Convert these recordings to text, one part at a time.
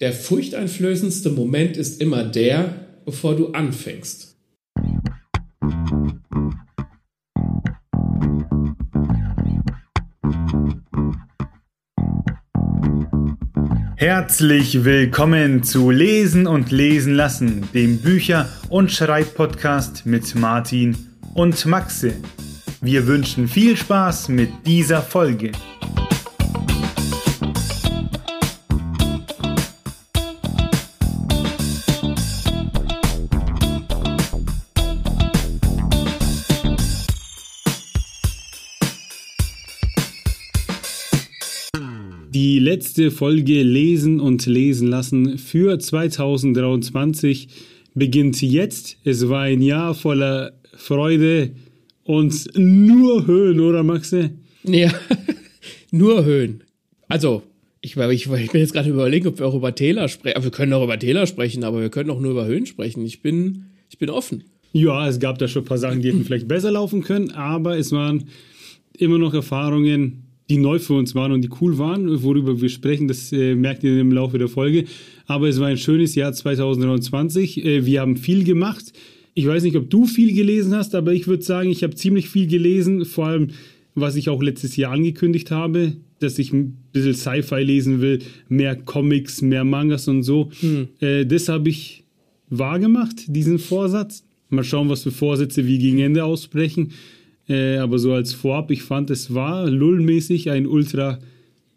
Der furchteinflößendste Moment ist immer der, bevor du anfängst. Herzlich willkommen zu Lesen und Lesen lassen, dem Bücher- und Schreibpodcast mit Martin und Maxe. Wir wünschen viel Spaß mit dieser Folge. Letzte Folge Lesen und Lesen lassen für 2023 beginnt jetzt. Es war ein Jahr voller Freude und nur Höhen, oder Maxe? Ja, nur Höhen. Also, ich, ich, ich bin jetzt gerade überlegen, ob wir auch über Täler sprechen. Wir können auch über Täler sprechen, aber wir können auch nur über Höhen sprechen. Ich bin, ich bin offen. Ja, es gab da schon ein paar Sachen, die hätten vielleicht besser laufen können, aber es waren immer noch Erfahrungen, die neu für uns waren und die cool waren, worüber wir sprechen, das äh, merkt ihr im Laufe der Folge. Aber es war ein schönes Jahr 2029. Äh, wir haben viel gemacht. Ich weiß nicht, ob du viel gelesen hast, aber ich würde sagen, ich habe ziemlich viel gelesen, vor allem was ich auch letztes Jahr angekündigt habe, dass ich ein bisschen Sci-Fi lesen will, mehr Comics, mehr Mangas und so. Hm. Äh, das habe ich wahrgemacht, diesen Vorsatz. Mal schauen, was für Vorsätze wir gegen Ende aussprechen. Äh, aber so als Vorab, ich fand, es war lullmäßig ein ultra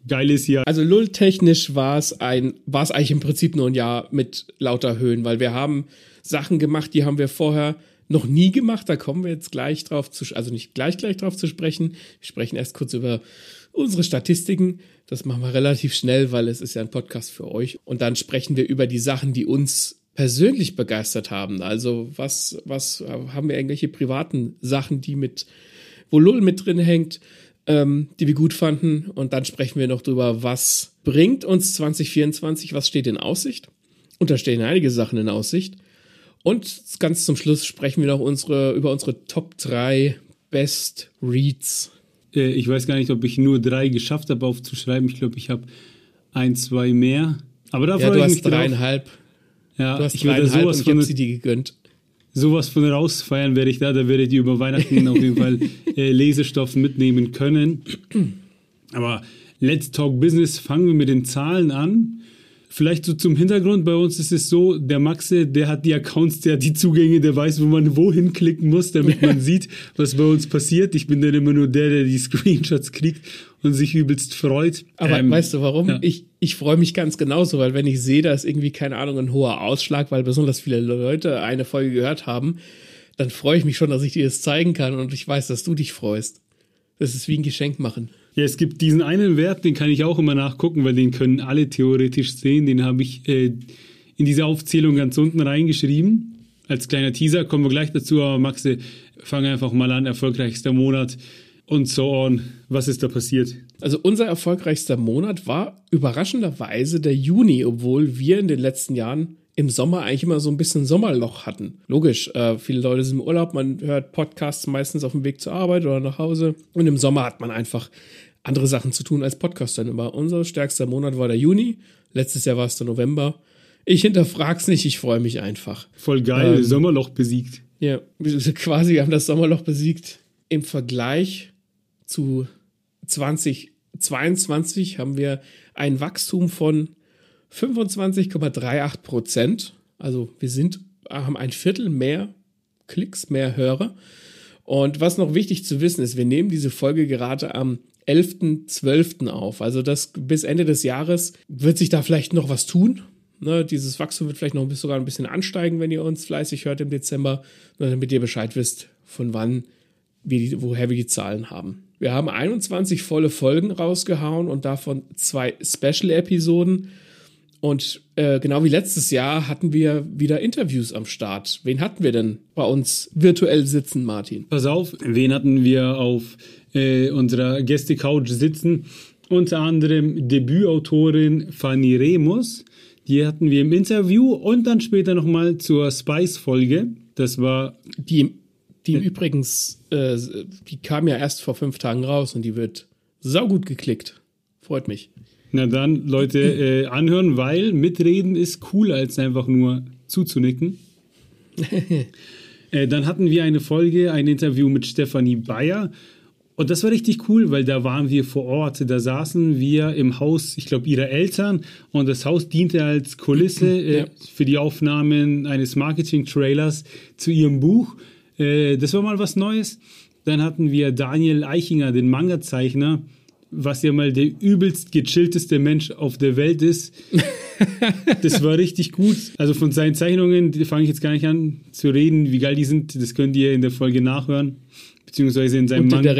geiles Jahr. Also lulltechnisch war es ein, war es eigentlich im Prinzip nur ein Jahr mit lauter Höhen, weil wir haben Sachen gemacht, die haben wir vorher noch nie gemacht. Da kommen wir jetzt gleich drauf zu, also nicht gleich gleich drauf zu sprechen. Wir sprechen erst kurz über unsere Statistiken. Das machen wir relativ schnell, weil es ist ja ein Podcast für euch. Und dann sprechen wir über die Sachen, die uns persönlich begeistert haben. Also was, was haben wir irgendwelche privaten Sachen, die mit, wo Lull mit drin hängt, ähm, die wir gut fanden. Und dann sprechen wir noch drüber, was bringt uns 2024, was steht in Aussicht. Und da stehen einige Sachen in Aussicht. Und ganz zum Schluss sprechen wir noch unsere, über unsere Top 3 Best Reads. Äh, ich weiß gar nicht, ob ich nur drei geschafft habe aufzuschreiben. Ich glaube, ich habe ein, zwei mehr. Aber da ja, freue ich mich drauf. dreieinhalb. Ja, Du hast ich dreieinhalb sowas und ich habe von, sie dir gegönnt. sowas von rausfeiern, werde ich da. Da werdet ihr über Weihnachten auf jeden Fall äh, Lesestoff mitnehmen können. Aber Let's Talk Business, fangen wir mit den Zahlen an. Vielleicht so zum Hintergrund, bei uns ist es so, der Maxe, der hat die Accounts, der hat die Zugänge, der weiß, wo man wohin klicken muss, damit man sieht, was bei uns passiert. Ich bin dann immer nur der, der die Screenshots kriegt und sich übelst freut. Aber Ähm, weißt du warum? ja. Ich, ich freue mich ganz genauso, weil wenn ich sehe, da ist irgendwie, keine Ahnung, ein hoher Ausschlag, weil besonders viele Leute eine Folge gehört haben, dann freue ich mich schon, dass ich dir das zeigen kann und ich weiß, dass du dich freust. Das ist wie ein Geschenk machen. Ja, es gibt diesen einen Wert, den kann ich auch immer nachgucken, weil den können alle theoretisch sehen. Den habe ich äh, in diese Aufzählung ganz unten reingeschrieben. Als kleiner Teaser kommen wir gleich dazu, aber Maxe, fang einfach mal an, erfolgreichster Monat und so on. Was ist da passiert? Also unser erfolgreichster Monat war überraschenderweise der Juni, obwohl wir in den letzten Jahren im Sommer eigentlich immer so ein bisschen Sommerloch hatten. Logisch, äh, viele Leute sind im Urlaub, man hört Podcasts meistens auf dem Weg zur Arbeit oder nach Hause und im Sommer hat man einfach andere Sachen zu tun als Podcast dann immer. Unser stärkster Monat war der Juni, letztes Jahr war es der November. Ich hinterfrag's nicht, ich freue mich einfach. Voll geil, Ähm, Sommerloch besiegt. Ja, quasi, wir haben das Sommerloch besiegt. Im Vergleich zu 2022 haben wir ein Wachstum von 25,38 Prozent. Also wir sind, haben ein Viertel mehr Klicks, mehr Hörer. Und was noch wichtig zu wissen ist, wir nehmen diese Folge gerade am 11.12. auf. Also das bis Ende des Jahres wird sich da vielleicht noch was tun. Ne, dieses Wachstum wird vielleicht noch bisschen, sogar ein bisschen ansteigen, wenn ihr uns fleißig hört im Dezember, damit ihr Bescheid wisst, von wann wir die, woher wir die Zahlen haben. Wir haben 21 volle Folgen rausgehauen und davon zwei Special-Episoden. Und äh, genau wie letztes Jahr hatten wir wieder Interviews am Start. Wen hatten wir denn bei uns virtuell sitzen, Martin? Pass auf, wen hatten wir auf äh, unserer Gäste-Couch sitzen? Unter anderem Debütautorin Fanny Remus. Die hatten wir im Interview und dann später nochmal zur Spice-Folge. Das war Die, die übrigens, äh, die kam ja erst vor fünf Tagen raus und die wird saugut geklickt. Freut mich. Na dann, Leute, äh, anhören, weil mitreden ist cooler als einfach nur zuzunicken. äh, dann hatten wir eine Folge, ein Interview mit Stefanie Bayer. Und das war richtig cool, weil da waren wir vor Ort. Da saßen wir im Haus, ich glaube, ihrer Eltern. Und das Haus diente als Kulisse äh, ja. für die Aufnahmen eines Marketing-Trailers zu ihrem Buch. Äh, das war mal was Neues. Dann hatten wir Daniel Eichinger, den Manga-Zeichner, was ja mal der übelst gechillteste Mensch auf der Welt ist. das war richtig gut. Also von seinen Zeichnungen fange ich jetzt gar nicht an zu reden, wie geil die sind. Das könnt ihr in der Folge nachhören. Beziehungsweise in seinem Manga.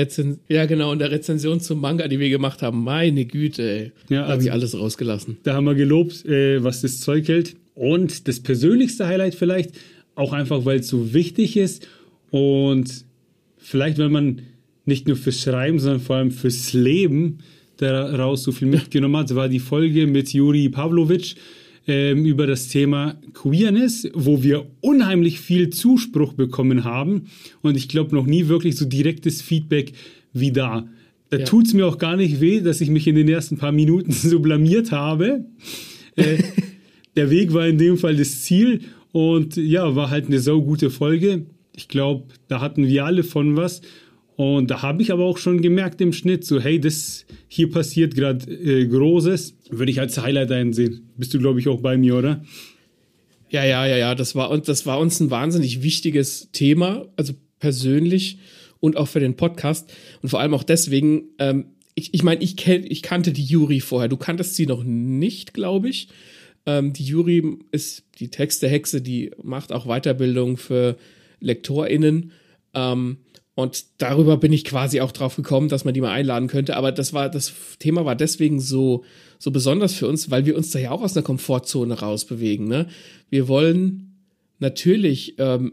Ja, genau, in der Rezension zum Manga, die wir gemacht haben. Meine Güte, ey. Ja, also, habe ich alles rausgelassen. Da haben wir gelobt, äh, was das Zeug hält. Und das persönlichste Highlight vielleicht, auch einfach, weil es so wichtig ist und vielleicht, wenn man nicht nur fürs Schreiben, sondern vor allem fürs Leben daraus so viel mitgenommen hat, war die Folge mit Juri Pavlovic ähm, über das Thema Queerness, wo wir unheimlich viel Zuspruch bekommen haben und ich glaube noch nie wirklich so direktes Feedback wie da. Da ja. tut es mir auch gar nicht weh, dass ich mich in den ersten paar Minuten so blamiert habe. Äh, der Weg war in dem Fall das Ziel und ja, war halt eine sau gute Folge. Ich glaube, da hatten wir alle von was. Und da habe ich aber auch schon gemerkt im Schnitt, so, hey, das hier passiert gerade äh, Großes, würde ich als Highlight einsehen. Bist du, glaube ich, auch bei mir, oder? Ja, ja, ja, ja. Das war, das war uns ein wahnsinnig wichtiges Thema, also persönlich und auch für den Podcast. Und vor allem auch deswegen, ähm, ich, ich meine, ich, ich kannte die Juri vorher. Du kanntest sie noch nicht, glaube ich. Ähm, die Juri ist die Textehexe, die macht auch Weiterbildung für LektorInnen. Ähm, und darüber bin ich quasi auch drauf gekommen, dass man die mal einladen könnte. Aber das war, das Thema war deswegen so, so besonders für uns, weil wir uns da ja auch aus einer Komfortzone rausbewegen. Ne? Wir wollen natürlich ähm,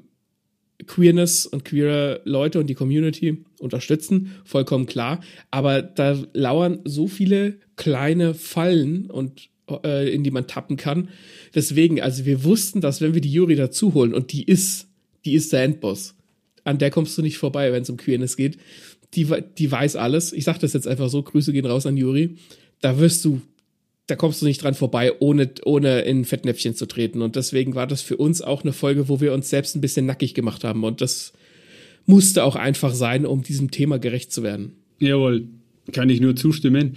Queerness und queere Leute und die Community unterstützen, vollkommen klar. Aber da lauern so viele kleine Fallen und äh, in die man tappen kann. Deswegen, also wir wussten, dass wenn wir die Jury dazu holen und die ist die ist der Endboss. An der kommst du nicht vorbei, wenn es um Queerness geht. Die, die weiß alles. Ich sag das jetzt einfach so, Grüße gehen raus an Juri. Da wirst du, da kommst du nicht dran vorbei, ohne, ohne in Fettnäpfchen zu treten. Und deswegen war das für uns auch eine Folge, wo wir uns selbst ein bisschen nackig gemacht haben. Und das musste auch einfach sein, um diesem Thema gerecht zu werden. Jawohl, kann ich nur zustimmen.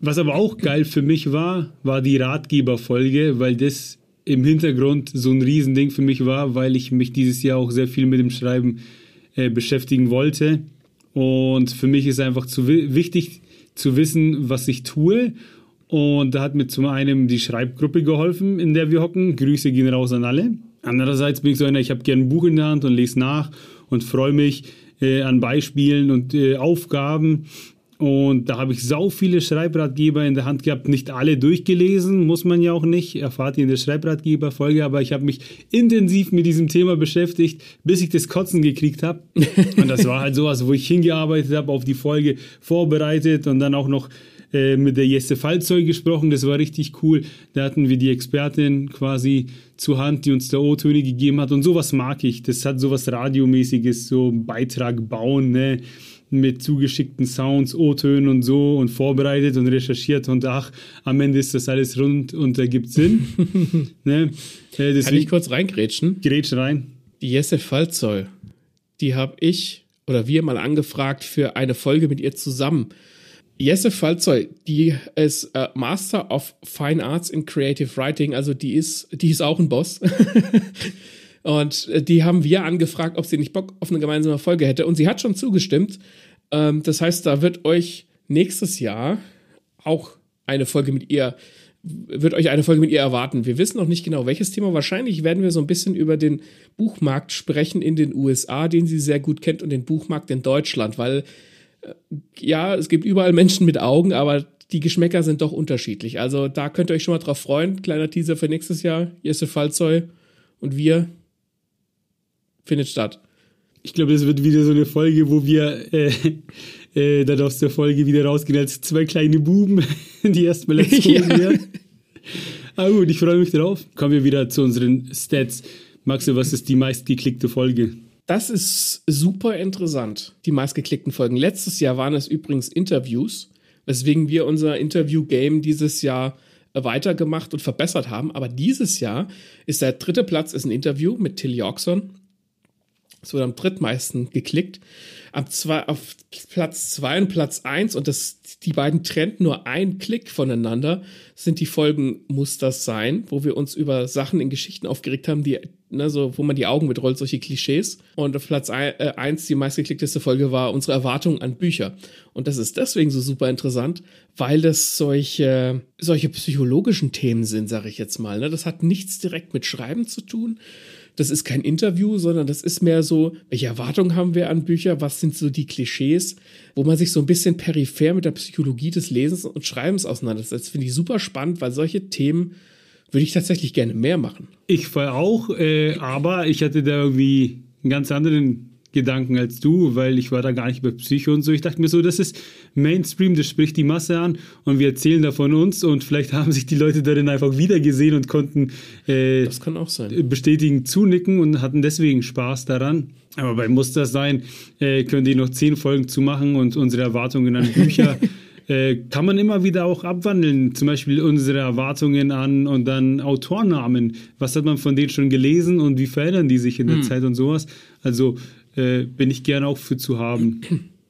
Was aber auch geil für mich war, war die Ratgeberfolge, weil das im Hintergrund so ein Riesending für mich war, weil ich mich dieses Jahr auch sehr viel mit dem Schreiben äh, beschäftigen wollte. Und für mich ist einfach zu wichtig zu wissen, was ich tue. Und da hat mir zum einen die Schreibgruppe geholfen, in der wir hocken. Grüße gehen raus an alle. Andererseits bin ich so einer, ich habe gerne ein Buch in der Hand und lese nach und freue mich äh, an Beispielen und äh, Aufgaben und da habe ich sau viele Schreibratgeber in der Hand gehabt, nicht alle durchgelesen, muss man ja auch nicht, erfahrt ihr in der Schreibratgeber-Folge, aber ich habe mich intensiv mit diesem Thema beschäftigt, bis ich das Kotzen gekriegt habe. Und das war halt sowas, wo ich hingearbeitet habe, auf die Folge vorbereitet und dann auch noch äh, mit der Jesse Fallzeug gesprochen, das war richtig cool. Da hatten wir die Expertin quasi zur Hand, die uns der O-Töne gegeben hat und sowas mag ich. Das hat sowas Radiomäßiges, so Beitrag bauen, ne? Mit zugeschickten Sounds, O-Tönen und so und vorbereitet und recherchiert und ach, am Ende ist das alles rund und ergibt Sinn. ne? äh, Kann ich kurz reingrätschen? Grätsch rein. Die Jesse Fallzoll, die habe ich oder wir mal angefragt für eine Folge mit ihr zusammen. Jesse Fallzoll, die ist äh, Master of Fine Arts in Creative Writing, also die ist, die ist auch ein Boss. Und äh, die haben wir angefragt, ob sie nicht Bock auf eine gemeinsame Folge hätte. Und sie hat schon zugestimmt. Ähm, das heißt, da wird euch nächstes Jahr auch eine Folge mit ihr, wird euch eine Folge mit ihr erwarten. Wir wissen noch nicht genau, welches Thema. Wahrscheinlich werden wir so ein bisschen über den Buchmarkt sprechen in den USA, den sie sehr gut kennt, und den Buchmarkt in Deutschland, weil äh, ja, es gibt überall Menschen mit Augen, aber die Geschmäcker sind doch unterschiedlich. Also da könnt ihr euch schon mal drauf freuen. Kleiner Teaser für nächstes Jahr. Jesse Fallzoy und wir findet statt. Ich glaube, das wird wieder so eine Folge, wo wir äh, äh, dann aus der Folge wieder rausgehen als zwei kleine Buben, die erstmal erzogen ja. werden. Aber gut, ich freue mich drauf. Kommen wir wieder zu unseren Stats. Maxi, was ist die meistgeklickte Folge? Das ist super interessant, die meistgeklickten Folgen. Letztes Jahr waren es übrigens Interviews, weswegen wir unser Interview-Game dieses Jahr weitergemacht und verbessert haben. Aber dieses Jahr ist der dritte Platz ist ein Interview mit Till Yorkson. Es wurde am drittmeisten geklickt. Ab zwei, auf Platz zwei und Platz eins und das, die beiden trennt nur ein Klick voneinander, sind die Folgen Muss das sein, wo wir uns über Sachen in Geschichten aufgeregt haben, die, ne, so, wo man die Augen mitrollt, solche Klischees. Und auf Platz ein, äh, eins die meistgeklickteste Folge war unsere Erwartung an Bücher. Und das ist deswegen so super interessant, weil das solche, solche psychologischen Themen sind, sage ich jetzt mal. Ne? Das hat nichts direkt mit Schreiben zu tun das ist kein Interview, sondern das ist mehr so, welche Erwartungen haben wir an Bücher, was sind so die Klischees, wo man sich so ein bisschen peripher mit der Psychologie des Lesens und Schreibens auseinandersetzt. Finde ich super spannend, weil solche Themen würde ich tatsächlich gerne mehr machen. Ich voll auch, äh, aber ich hatte da irgendwie einen ganz anderen Gedanken als du, weil ich war da gar nicht bei Psycho und so. Ich dachte mir so, das ist Mainstream, das spricht die Masse an und wir erzählen da von uns und vielleicht haben sich die Leute darin einfach wiedergesehen und konnten äh, das kann auch sein. bestätigen, zunicken und hatten deswegen Spaß daran. Aber bei Muss das sein, äh, können die noch zehn Folgen zu machen und unsere Erwartungen an Bücher äh, kann man immer wieder auch abwandeln. Zum Beispiel unsere Erwartungen an und dann Autornamen. Was hat man von denen schon gelesen und wie verändern die sich in der hm. Zeit und sowas? Also äh, bin ich gerne auch für zu haben.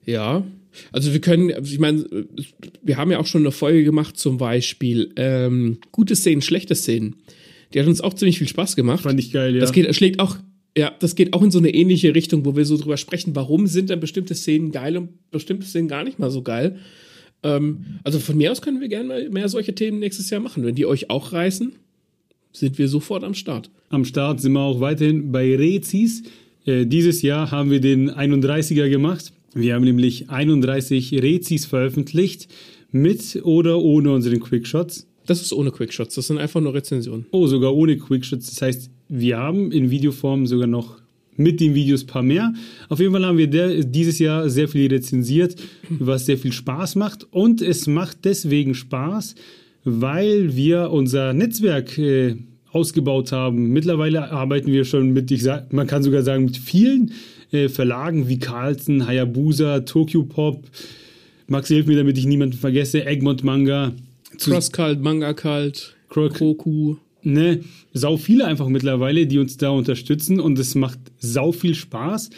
Ja, also wir können, ich meine, wir haben ja auch schon eine Folge gemacht, zum Beispiel ähm, gute Szenen, schlechte Szenen. Die hat uns auch ziemlich viel Spaß gemacht. Fand ich geil, ja. Das geht, schlägt auch, ja, das geht auch in so eine ähnliche Richtung, wo wir so drüber sprechen, warum sind denn bestimmte Szenen geil und bestimmte Szenen gar nicht mal so geil. Ähm, also von mir aus können wir gerne mehr solche Themen nächstes Jahr machen. Wenn die euch auch reißen, sind wir sofort am Start. Am Start sind wir auch weiterhin bei Rezis. Äh, dieses Jahr haben wir den 31er gemacht. Wir haben nämlich 31 Rezis veröffentlicht, mit oder ohne unseren Quickshots. Das ist ohne Quickshots, das sind einfach nur Rezensionen. Oh, sogar ohne Quickshots. Das heißt, wir haben in Videoform sogar noch mit den Videos ein paar mehr. Auf jeden Fall haben wir der, dieses Jahr sehr viel rezensiert, was sehr viel Spaß macht. Und es macht deswegen Spaß, weil wir unser Netzwerk äh, ausgebaut haben. Mittlerweile arbeiten wir schon mit, ich sag, man kann sogar sagen, mit vielen äh, Verlagen wie Carlsen, Hayabusa, Tokyo Pop. Max hilft mir, damit ich niemanden vergesse. Egmont Manga. Crosskalt, Manga Kalt, Koku. Ne, sau viele einfach mittlerweile, die uns da unterstützen und es macht sau viel Spaß,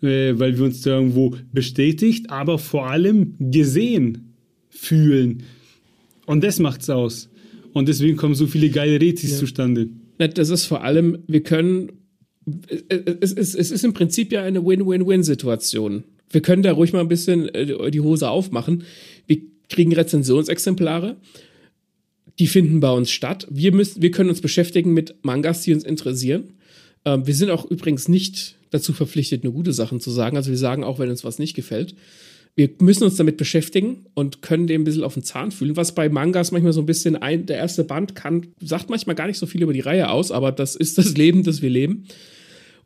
äh, weil wir uns da irgendwo bestätigt, aber vor allem gesehen fühlen. Und das macht's aus. Und deswegen kommen so viele geile Rezis ja. zustande. Das ist vor allem, wir können, es ist, es ist im Prinzip ja eine Win-Win-Win-Situation. Wir können da ruhig mal ein bisschen äh, die Hose aufmachen. Wir kriegen Rezensionsexemplare. Die finden bei uns statt. Wir müssen, wir können uns beschäftigen mit Mangas, die uns interessieren. Ähm, wir sind auch übrigens nicht dazu verpflichtet, nur gute Sachen zu sagen. Also wir sagen auch, wenn uns was nicht gefällt wir müssen uns damit beschäftigen und können dem ein bisschen auf den Zahn fühlen, was bei Mangas manchmal so ein bisschen ein, der erste Band kann, sagt manchmal gar nicht so viel über die Reihe aus, aber das ist das Leben, das wir leben.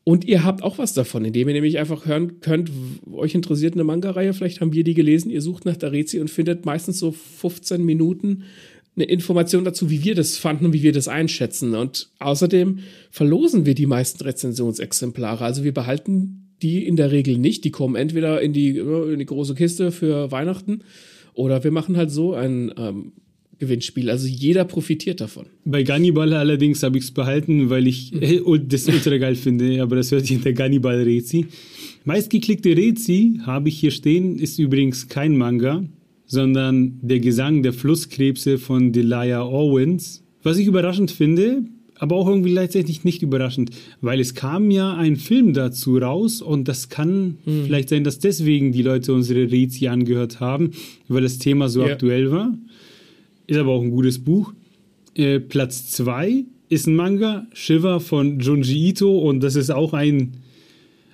Und ihr habt auch was davon, indem ihr nämlich einfach hören könnt, euch interessiert eine Manga-Reihe, vielleicht haben wir die gelesen, ihr sucht nach der Rezi und findet meistens so 15 Minuten eine Information dazu, wie wir das fanden und wie wir das einschätzen. Und außerdem verlosen wir die meisten Rezensionsexemplare. Also wir behalten die in der Regel nicht. Die kommen entweder in die, in die große Kiste für Weihnachten oder wir machen halt so ein ähm, Gewinnspiel. Also jeder profitiert davon. Bei Gannibal allerdings habe ich es behalten, weil ich äh, das ultra geil finde, aber das hört sich in der Gannibal-Rezi. Meistgeklickte Rezi habe ich hier stehen, ist übrigens kein Manga, sondern der Gesang der Flusskrebse von Delia Owens. Was ich überraschend finde, aber auch irgendwie gleichzeitig nicht überraschend, weil es kam ja ein Film dazu raus und das kann hm. vielleicht sein, dass deswegen die Leute unsere Rezi angehört haben, weil das Thema so ja. aktuell war. Ist aber auch ein gutes Buch. Äh, Platz 2 ist ein Manga, Shiva von Junji Ito und das ist auch ein,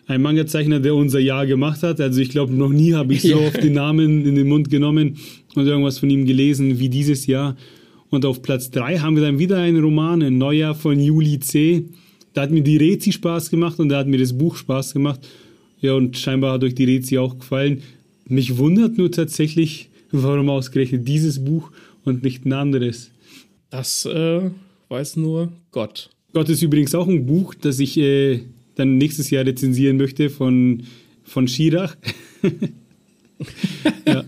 ein Manga-Zeichner, der unser Jahr gemacht hat. Also ich glaube, noch nie habe ich so oft den Namen in den Mund genommen und irgendwas von ihm gelesen wie dieses Jahr. Und auf Platz 3 haben wir dann wieder einen Roman, ein Neujahr von Juli C. Da hat mir die Rezi Spaß gemacht und da hat mir das Buch Spaß gemacht. Ja, und scheinbar hat euch die Rezi auch gefallen. Mich wundert nur tatsächlich, warum ausgerechnet dieses Buch und nicht ein anderes. Das äh, weiß nur Gott. Gott ist übrigens auch ein Buch, das ich äh, dann nächstes Jahr rezensieren möchte von, von Schirach. ja.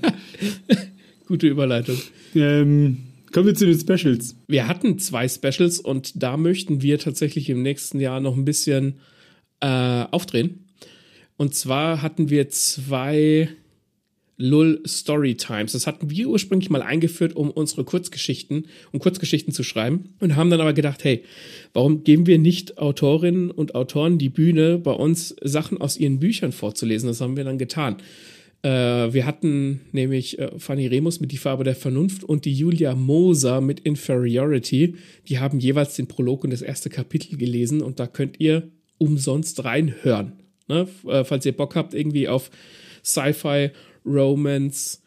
Gute Überleitung. Ähm, kommen wir zu den Specials. Wir hatten zwei Specials und da möchten wir tatsächlich im nächsten Jahr noch ein bisschen äh, aufdrehen. Und zwar hatten wir zwei Lull Storytimes. Das hatten wir ursprünglich mal eingeführt, um unsere Kurzgeschichten, um Kurzgeschichten zu schreiben und haben dann aber gedacht, hey, warum geben wir nicht Autorinnen und Autoren die Bühne, bei uns Sachen aus ihren Büchern vorzulesen? Das haben wir dann getan. Äh, wir hatten nämlich äh, Fanny Remus mit Die Farbe der Vernunft und die Julia Moser mit Inferiority. Die haben jeweils den Prolog und das erste Kapitel gelesen und da könnt ihr umsonst reinhören. Ne? Äh, falls ihr Bock habt, irgendwie auf Sci-Fi Romance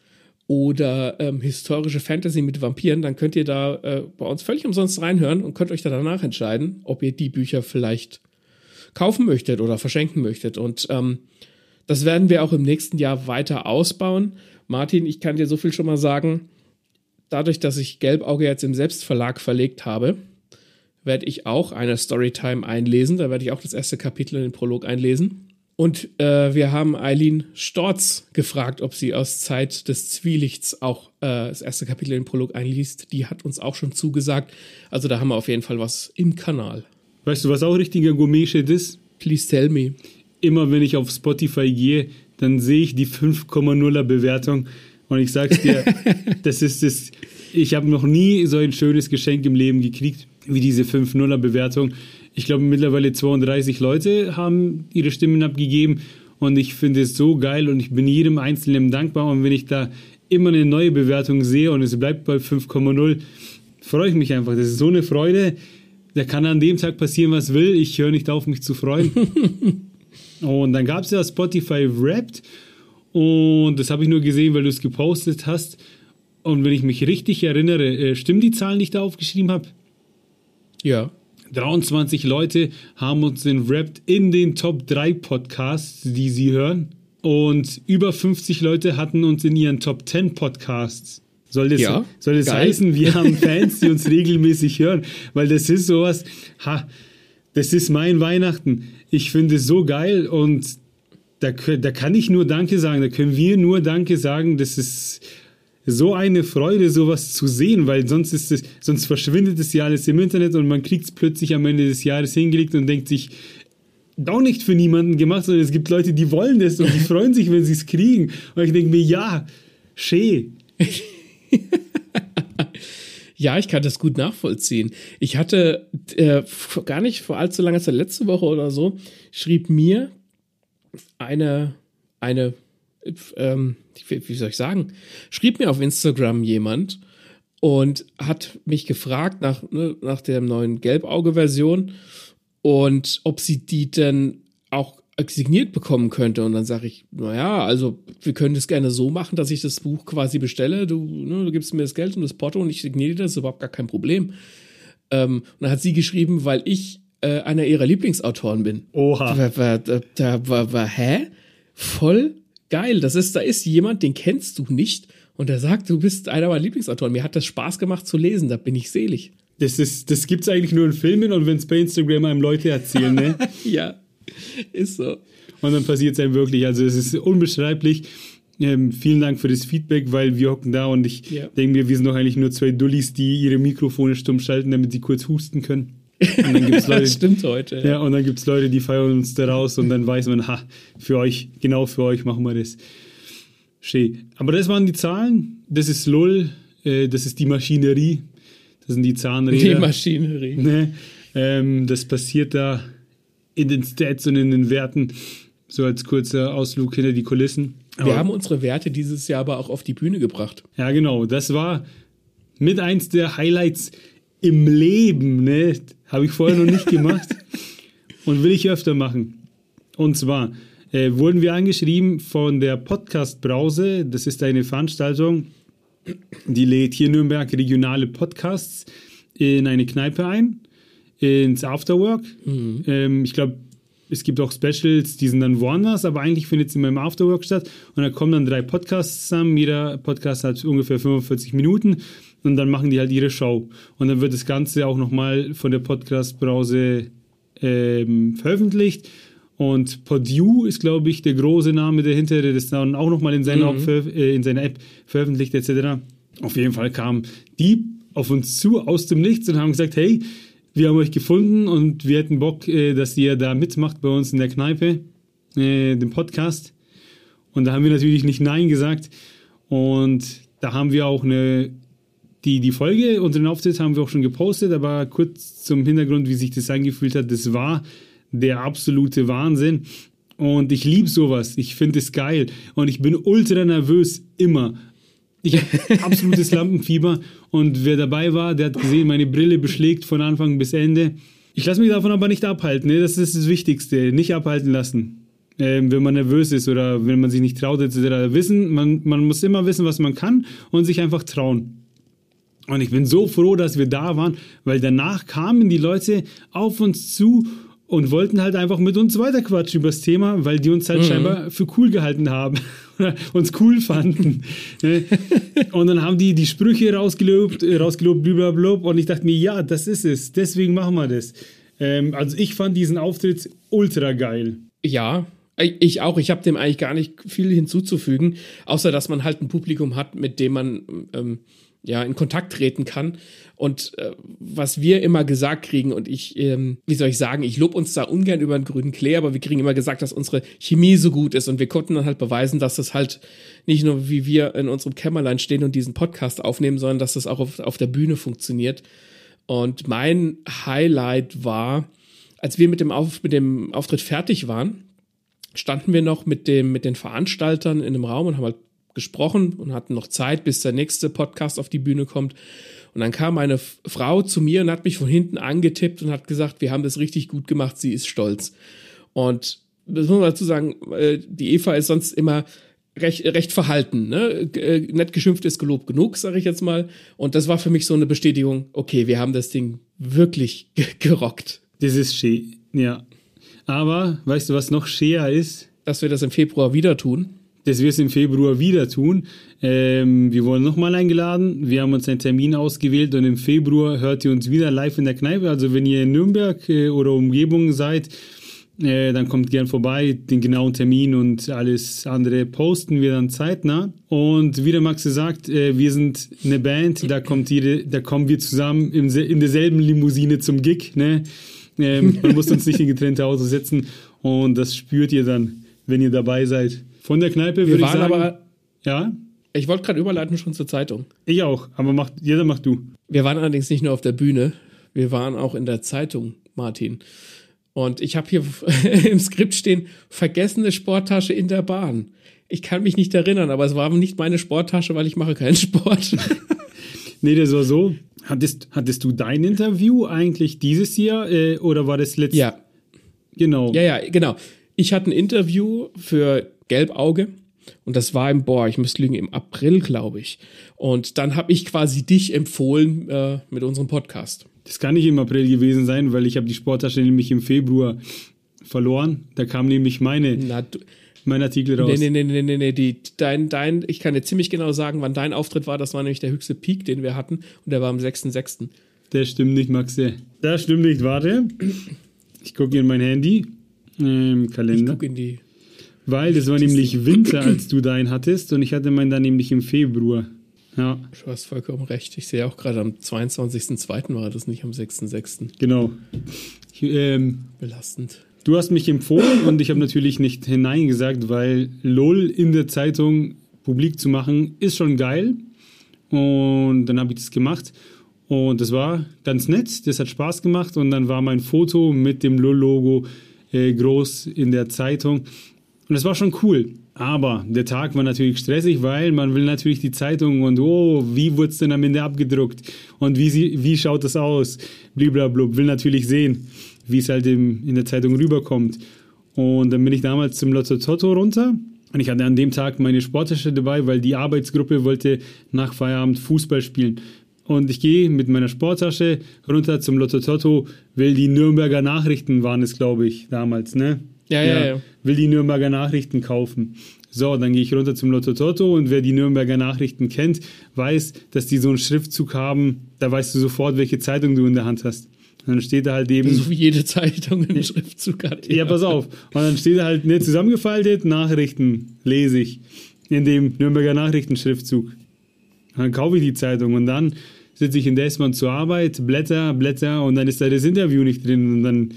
oder ähm, historische Fantasy mit Vampiren, dann könnt ihr da äh, bei uns völlig umsonst reinhören und könnt euch da danach entscheiden, ob ihr die Bücher vielleicht kaufen möchtet oder verschenken möchtet. Und ähm, das werden wir auch im nächsten Jahr weiter ausbauen. Martin, ich kann dir so viel schon mal sagen. Dadurch, dass ich Gelbauge jetzt im Selbstverlag verlegt habe, werde ich auch eine Storytime einlesen. Da werde ich auch das erste Kapitel in den Prolog einlesen. Und äh, wir haben Eileen Storz gefragt, ob sie aus Zeit des Zwielichts auch äh, das erste Kapitel in den Prolog einliest. Die hat uns auch schon zugesagt. Also da haben wir auf jeden Fall was im Kanal. Weißt du, was auch richtiger Gourmet-Shit ist? Please tell me. Immer wenn ich auf Spotify gehe, dann sehe ich die 5,0er Bewertung und ich sag's dir, das ist das. Ich habe noch nie so ein schönes Geschenk im Leben gekriegt wie diese 5,0er Bewertung ich glaube, mittlerweile 32 Leute haben ihre Stimmen abgegeben und ich finde es so geil und ich bin jedem Einzelnen dankbar und wenn ich da immer eine neue Bewertung sehe und es bleibt bei 5,0, freue ich mich einfach. Das ist so eine Freude. Da kann an dem Tag passieren, was will. Ich höre nicht auf, mich zu freuen. und dann gab es ja Spotify Wrapped und das habe ich nur gesehen, weil du es gepostet hast. Und wenn ich mich richtig erinnere, äh, stimmen die Zahlen, die ich da aufgeschrieben habe? Ja. 23 Leute haben uns den Wrapped in den Top 3 Podcasts, die sie hören. Und über 50 Leute hatten uns in ihren Top 10 Podcasts. Soll das, ja, soll das heißen, wir haben Fans, die uns regelmäßig hören? Weil das ist sowas, ha, das ist mein Weihnachten. Ich finde es so geil und da, da kann ich nur Danke sagen. Da können wir nur Danke sagen. Das ist so eine Freude, sowas zu sehen, weil sonst ist es, sonst verschwindet es ja alles im Internet und man kriegt es plötzlich am Ende des Jahres hingelegt und denkt sich, doch nicht für niemanden gemacht, sondern es gibt Leute, die wollen das und die freuen sich, wenn sie es kriegen. Und ich denke mir, ja, schee. ja, ich kann das gut nachvollziehen. Ich hatte äh, gar nicht vor allzu langer Zeit, letzte Woche oder so, schrieb mir eine, eine ähm, wie soll ich sagen, schrieb mir auf Instagram jemand und hat mich gefragt nach, ne, nach der neuen Gelbauge-Version und ob sie die denn auch signiert bekommen könnte. Und dann sage ich, naja, also wir können das gerne so machen, dass ich das Buch quasi bestelle. Du, ne, du gibst mir das Geld und das Porto und ich signiere das, ist überhaupt gar kein Problem. Ähm, und dann hat sie geschrieben, weil ich äh, einer ihrer Lieblingsautoren bin. Oha. Da war, da, da war, war, hä? Voll geil. Das ist, da ist jemand, den kennst du nicht und der sagt, du bist einer meiner Lieblingsautoren. Mir hat das Spaß gemacht zu lesen, da bin ich selig. Das, ist, das gibt's eigentlich nur in Filmen und wenn es bei Instagram einem Leute erzählen, ne? ja, ist so. Und dann passiert es einem wirklich. Also es ist unbeschreiblich. Ähm, vielen Dank für das Feedback, weil wir hocken da und ich ja. denke mir, wir sind doch eigentlich nur zwei Dullis, die ihre Mikrofone stumm schalten, damit sie kurz husten können. Und dann gibt's Leute, das stimmt heute. Ja, ja und dann gibt es Leute, die feiern uns da raus und dann weiß man, ha, für euch, genau für euch machen wir das. Schön. Aber das waren die Zahlen. Das ist LOL. Äh, das ist die Maschinerie. Das sind die Zahnräder. Die Maschinerie. Ne? Ähm, das passiert da in den Stats und in den Werten. So als kurzer Ausflug hinter die Kulissen. Wir haben unsere Werte dieses Jahr aber auch auf die Bühne gebracht. Ja, genau. Das war mit eins der Highlights im Leben. Ne? Habe ich vorher noch nicht gemacht und will ich öfter machen. Und zwar äh, wurden wir angeschrieben von der Podcast Brause. Das ist eine Veranstaltung, die lädt hier Nürnberg regionale Podcasts in eine Kneipe ein, ins Afterwork. Mhm. Ähm, ich glaube, es gibt auch Specials, die sind dann woanders, aber eigentlich findet es immer im Afterwork statt. Und da kommen dann drei Podcasts zusammen. Jeder Podcast hat ungefähr 45 Minuten und dann machen die halt ihre Show. Und dann wird das Ganze auch nochmal von der Podcast-Brause ähm, veröffentlicht Und Purdue ist, glaube ich, der große Name dahinter, der das dann auch nochmal in, seiner Mhm. App, äh, in seiner App veröffentlicht etc. Auf jeden Fall kamen die auf uns zu aus dem Nichts und haben gesagt, hey, wir haben euch gefunden und wir hätten Bock, äh, dass ihr da mitmacht bei uns in der Kneipe, äh, dem Podcast. Und da haben wir natürlich nicht Nein gesagt. Und da haben wir auch eine, die, die Folge, unseren Auftritt haben wir auch schon gepostet, aber kurz zum Hintergrund, wie sich das angefühlt hat, das war der absolute Wahnsinn. Und ich liebe sowas. Ich finde es geil. Und ich bin ultra nervös immer. Ich habe absolutes Lampenfieber. Und wer dabei war, der hat gesehen, meine Brille beschlägt von Anfang bis Ende. Ich lasse mich davon aber nicht abhalten. Ne? Das ist das Wichtigste. Nicht abhalten lassen. Ähm, wenn man nervös ist oder wenn man sich nicht traut, etc. Wissen, man, man muss immer wissen, was man kann und sich einfach trauen. Und ich bin so froh, dass wir da waren, weil danach kamen die Leute auf uns zu und wollten halt einfach mit uns weiterquatschen über das Thema, weil die uns halt scheinbar für cool gehalten haben uns cool fanden. Ne? und dann haben die die Sprüche rausgelobt, äh, rausgelobt, blablabla. Und ich dachte mir, ja, das ist es. Deswegen machen wir das. Ähm, also ich fand diesen Auftritt ultra geil. Ja, ich auch. Ich habe dem eigentlich gar nicht viel hinzuzufügen, außer dass man halt ein Publikum hat, mit dem man ähm, ja in Kontakt treten kann. Und äh, was wir immer gesagt kriegen, und ich, ähm, wie soll ich sagen, ich lob uns da ungern über einen grünen Klee, aber wir kriegen immer gesagt, dass unsere Chemie so gut ist. Und wir konnten dann halt beweisen, dass das halt nicht nur wie wir in unserem Kämmerlein stehen und diesen Podcast aufnehmen, sondern dass das auch auf, auf der Bühne funktioniert. Und mein Highlight war, als wir mit dem, auf, mit dem Auftritt fertig waren, standen wir noch mit, dem, mit den Veranstaltern in einem Raum und haben halt gesprochen und hatten noch Zeit, bis der nächste Podcast auf die Bühne kommt. Und dann kam eine F- Frau zu mir und hat mich von hinten angetippt und hat gesagt, wir haben das richtig gut gemacht, sie ist stolz. Und das muss man dazu sagen, äh, die Eva ist sonst immer recht, recht verhalten. Ne? Äh, Nett geschimpft ist gelobt genug, sage ich jetzt mal. Und das war für mich so eine Bestätigung, okay, wir haben das Ding wirklich ge- gerockt. Das ist schön, ja. Aber weißt du, was noch schöner ist? Dass wir das im Februar wieder tun. Dass wir es im Februar wieder tun. Ähm, wir wurden nochmal eingeladen. Wir haben uns einen Termin ausgewählt und im Februar hört ihr uns wieder live in der Kneipe. Also wenn ihr in Nürnberg äh, oder Umgebung seid, äh, dann kommt gern vorbei. Den genauen Termin und alles andere posten wir dann zeitnah. Und wie der Max sagt, äh, wir sind eine Band. Da kommt jede, da kommen wir zusammen im, in derselben Limousine zum Gig. Ne? Ähm, man muss uns nicht in getrennte Autos setzen und das spürt ihr dann, wenn ihr dabei seid. Von der Kneipe Wir würde ich waren sagen. aber, ja, ich wollte gerade überleiten schon zur Zeitung. ich auch. Aber macht, jeder macht du. Wir waren allerdings nicht nur auf der Bühne, wir waren auch in der Zeitung, Martin. Und ich habe hier im Skript stehen, vergessene Sporttasche in der Bahn. Ich kann mich nicht erinnern, aber es war nicht meine Sporttasche, weil ich mache keinen Sport. Nee, das war so. Hattest, hattest du dein Interview eigentlich dieses Jahr äh, oder war das letzte? ja, Genau. ja, ja, genau. Ich hatte ein Interview für Gelbauge und das war im, boah, ich müsste lügen, im April, glaube ich. Und dann habe ich quasi dich empfohlen äh, mit unserem Podcast. Das kann nicht im April gewesen sein, weil ich habe die Sporttasche nämlich im Februar verloren. Da kam nämlich meine, Na, du, mein Artikel raus. Nee, nee, nee, nee, nee. Die, dein, dein, ich kann dir ziemlich genau sagen, wann dein Auftritt war. Das war nämlich der höchste Peak, den wir hatten. Und der war am 6.6. Der stimmt nicht, Maxe. Das stimmt nicht, warte. Ich gucke in mein Handy. Ähm, Ich Kalender. guck in die. Weil das war nämlich Winter, als du deinen hattest und ich hatte meinen dann nämlich im Februar. Ja, Du hast vollkommen recht. Ich sehe auch gerade am 22.2. war das nicht am 6.6. genau. Ich, ähm, Belastend. du hast mich empfohlen und ich habe natürlich nicht hinein gesagt, weil LOL in der Zeitung publik zu machen ist schon geil. Und dann habe ich das gemacht und das war ganz nett, das hat Spaß gemacht und dann war mein Foto mit dem LOL-Logo äh, groß in der Zeitung und das war schon cool. Aber der Tag war natürlich stressig, weil man will natürlich die Zeitung und oh, wie wurde es denn am Ende abgedruckt und wie, sie, wie schaut das aus? Blablabla, will natürlich sehen, wie es halt im, in der Zeitung rüberkommt. Und dann bin ich damals zum Lotto Toto runter und ich hatte an dem Tag meine Sporttasche dabei, weil die Arbeitsgruppe wollte nach Feierabend Fußball spielen. Und ich gehe mit meiner Sporttasche runter zum Lotto Toto, will die Nürnberger Nachrichten waren es, glaube ich, damals, ne? Ja, ja, ja. Will die Nürnberger Nachrichten kaufen. So, dann gehe ich runter zum Lotto Toto und wer die Nürnberger Nachrichten kennt, weiß, dass die so einen Schriftzug haben, da weißt du sofort, welche Zeitung du in der Hand hast. dann steht da halt eben. So wie jede Zeitung einen Schriftzug hat. Ja, pass auf. Und dann steht da halt nicht zusammengefaltet, Nachrichten lese ich in dem Nürnberger Nachrichtenschriftzug. Dann kaufe ich die Zeitung und dann sitze ich in der S-Bahn zur Arbeit, blätter, blätter und dann ist da das Interview nicht drin und dann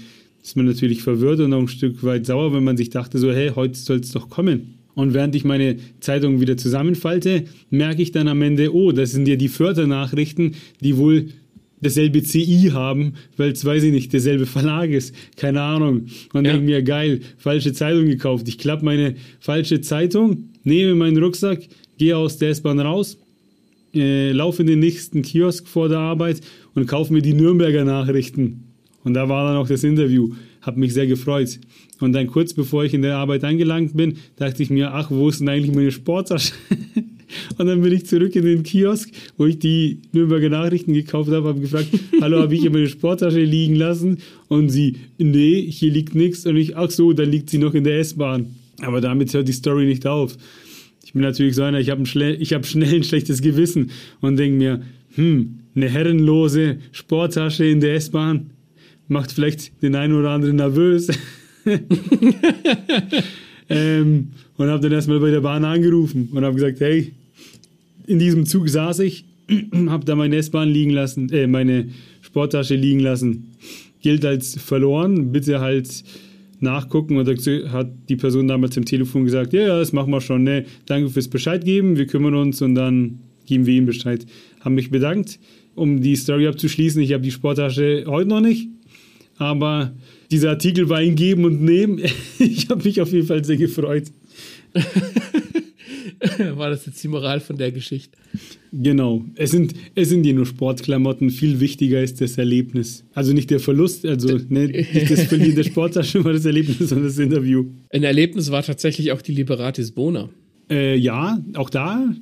ist man natürlich verwirrt und auch ein Stück weit sauer, wenn man sich dachte so, hey, heute soll es doch kommen. Und während ich meine Zeitung wieder zusammenfalte, merke ich dann am Ende, oh, das sind ja die Fördernachrichten, die wohl dasselbe CI haben, weil es, weiß ich nicht, derselbe Verlag ist. Keine Ahnung. Und ja. denke mir, geil, falsche Zeitung gekauft. Ich klappe meine falsche Zeitung, nehme meinen Rucksack, gehe aus der S-Bahn raus, äh, laufe in den nächsten Kiosk vor der Arbeit und kaufe mir die Nürnberger Nachrichten. Und da war dann auch das Interview. Hab mich sehr gefreut. Und dann kurz bevor ich in der Arbeit angelangt bin, dachte ich mir, ach, wo ist denn eigentlich meine Sporttasche? Und dann bin ich zurück in den Kiosk, wo ich die Nürnberger Nachrichten gekauft habe, habe gefragt, hallo, habe ich hier meine Sporttasche liegen lassen? Und sie, nee, hier liegt nichts. Und ich, ach so, dann liegt sie noch in der S-Bahn. Aber damit hört die Story nicht auf. Ich bin natürlich so einer, ich habe hab schnell ein schlechtes Gewissen und denke mir, hm, eine herrenlose Sporttasche in der S-Bahn macht vielleicht den einen oder anderen nervös. ähm, und habe dann erstmal bei der Bahn angerufen und habe gesagt, hey, in diesem Zug saß ich, habe da meine S-Bahn liegen lassen, äh, meine Sporttasche liegen lassen. Gilt als verloren, bitte halt nachgucken und hat die Person damals im Telefon gesagt, ja, ja, das machen wir schon, ne, danke fürs Bescheid geben, wir kümmern uns und dann geben wir ihm Bescheid. Haben mich bedankt, um die Story abzuschließen. Ich habe die Sporttasche heute noch nicht, aber dieser Artikel war ein Geben und Nehmen. Ich habe mich auf jeden Fall sehr gefreut. War das jetzt die Moral von der Geschichte? Genau. Es sind, es sind ja nur Sportklamotten. Viel wichtiger ist das Erlebnis. Also nicht der Verlust, also ne, nicht das Verlieren der Sporttasche war das Erlebnis, sondern das Interview. Ein Erlebnis war tatsächlich auch die Liberatis Bona. Äh, ja, auch da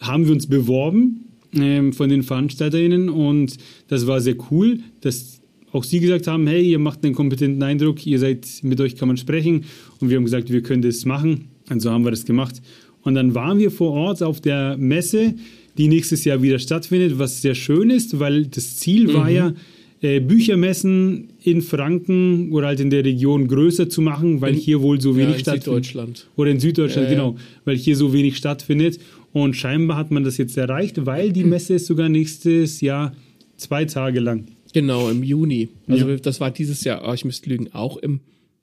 haben wir uns beworben ähm, von den VeranstalterInnen und das war sehr cool, dass auch sie gesagt haben, hey, ihr macht einen kompetenten Eindruck, ihr seid, mit euch kann man sprechen und wir haben gesagt, wir können das machen. Und so haben wir das gemacht. Und dann waren wir vor Ort auf der Messe, die nächstes Jahr wieder stattfindet, was sehr schön ist, weil das Ziel mhm. war ja, äh, Büchermessen in Franken oder halt in der Region größer zu machen, weil in, hier wohl so wenig ja, in stattfindet. Süddeutschland. Oder in Süddeutschland, äh, genau, weil hier so wenig stattfindet. Und scheinbar hat man das jetzt erreicht, weil die Messe ist sogar nächstes Jahr zwei Tage lang. Genau, im Juni. Also ja. das war dieses Jahr, oh, ich müsste lügen, auch im,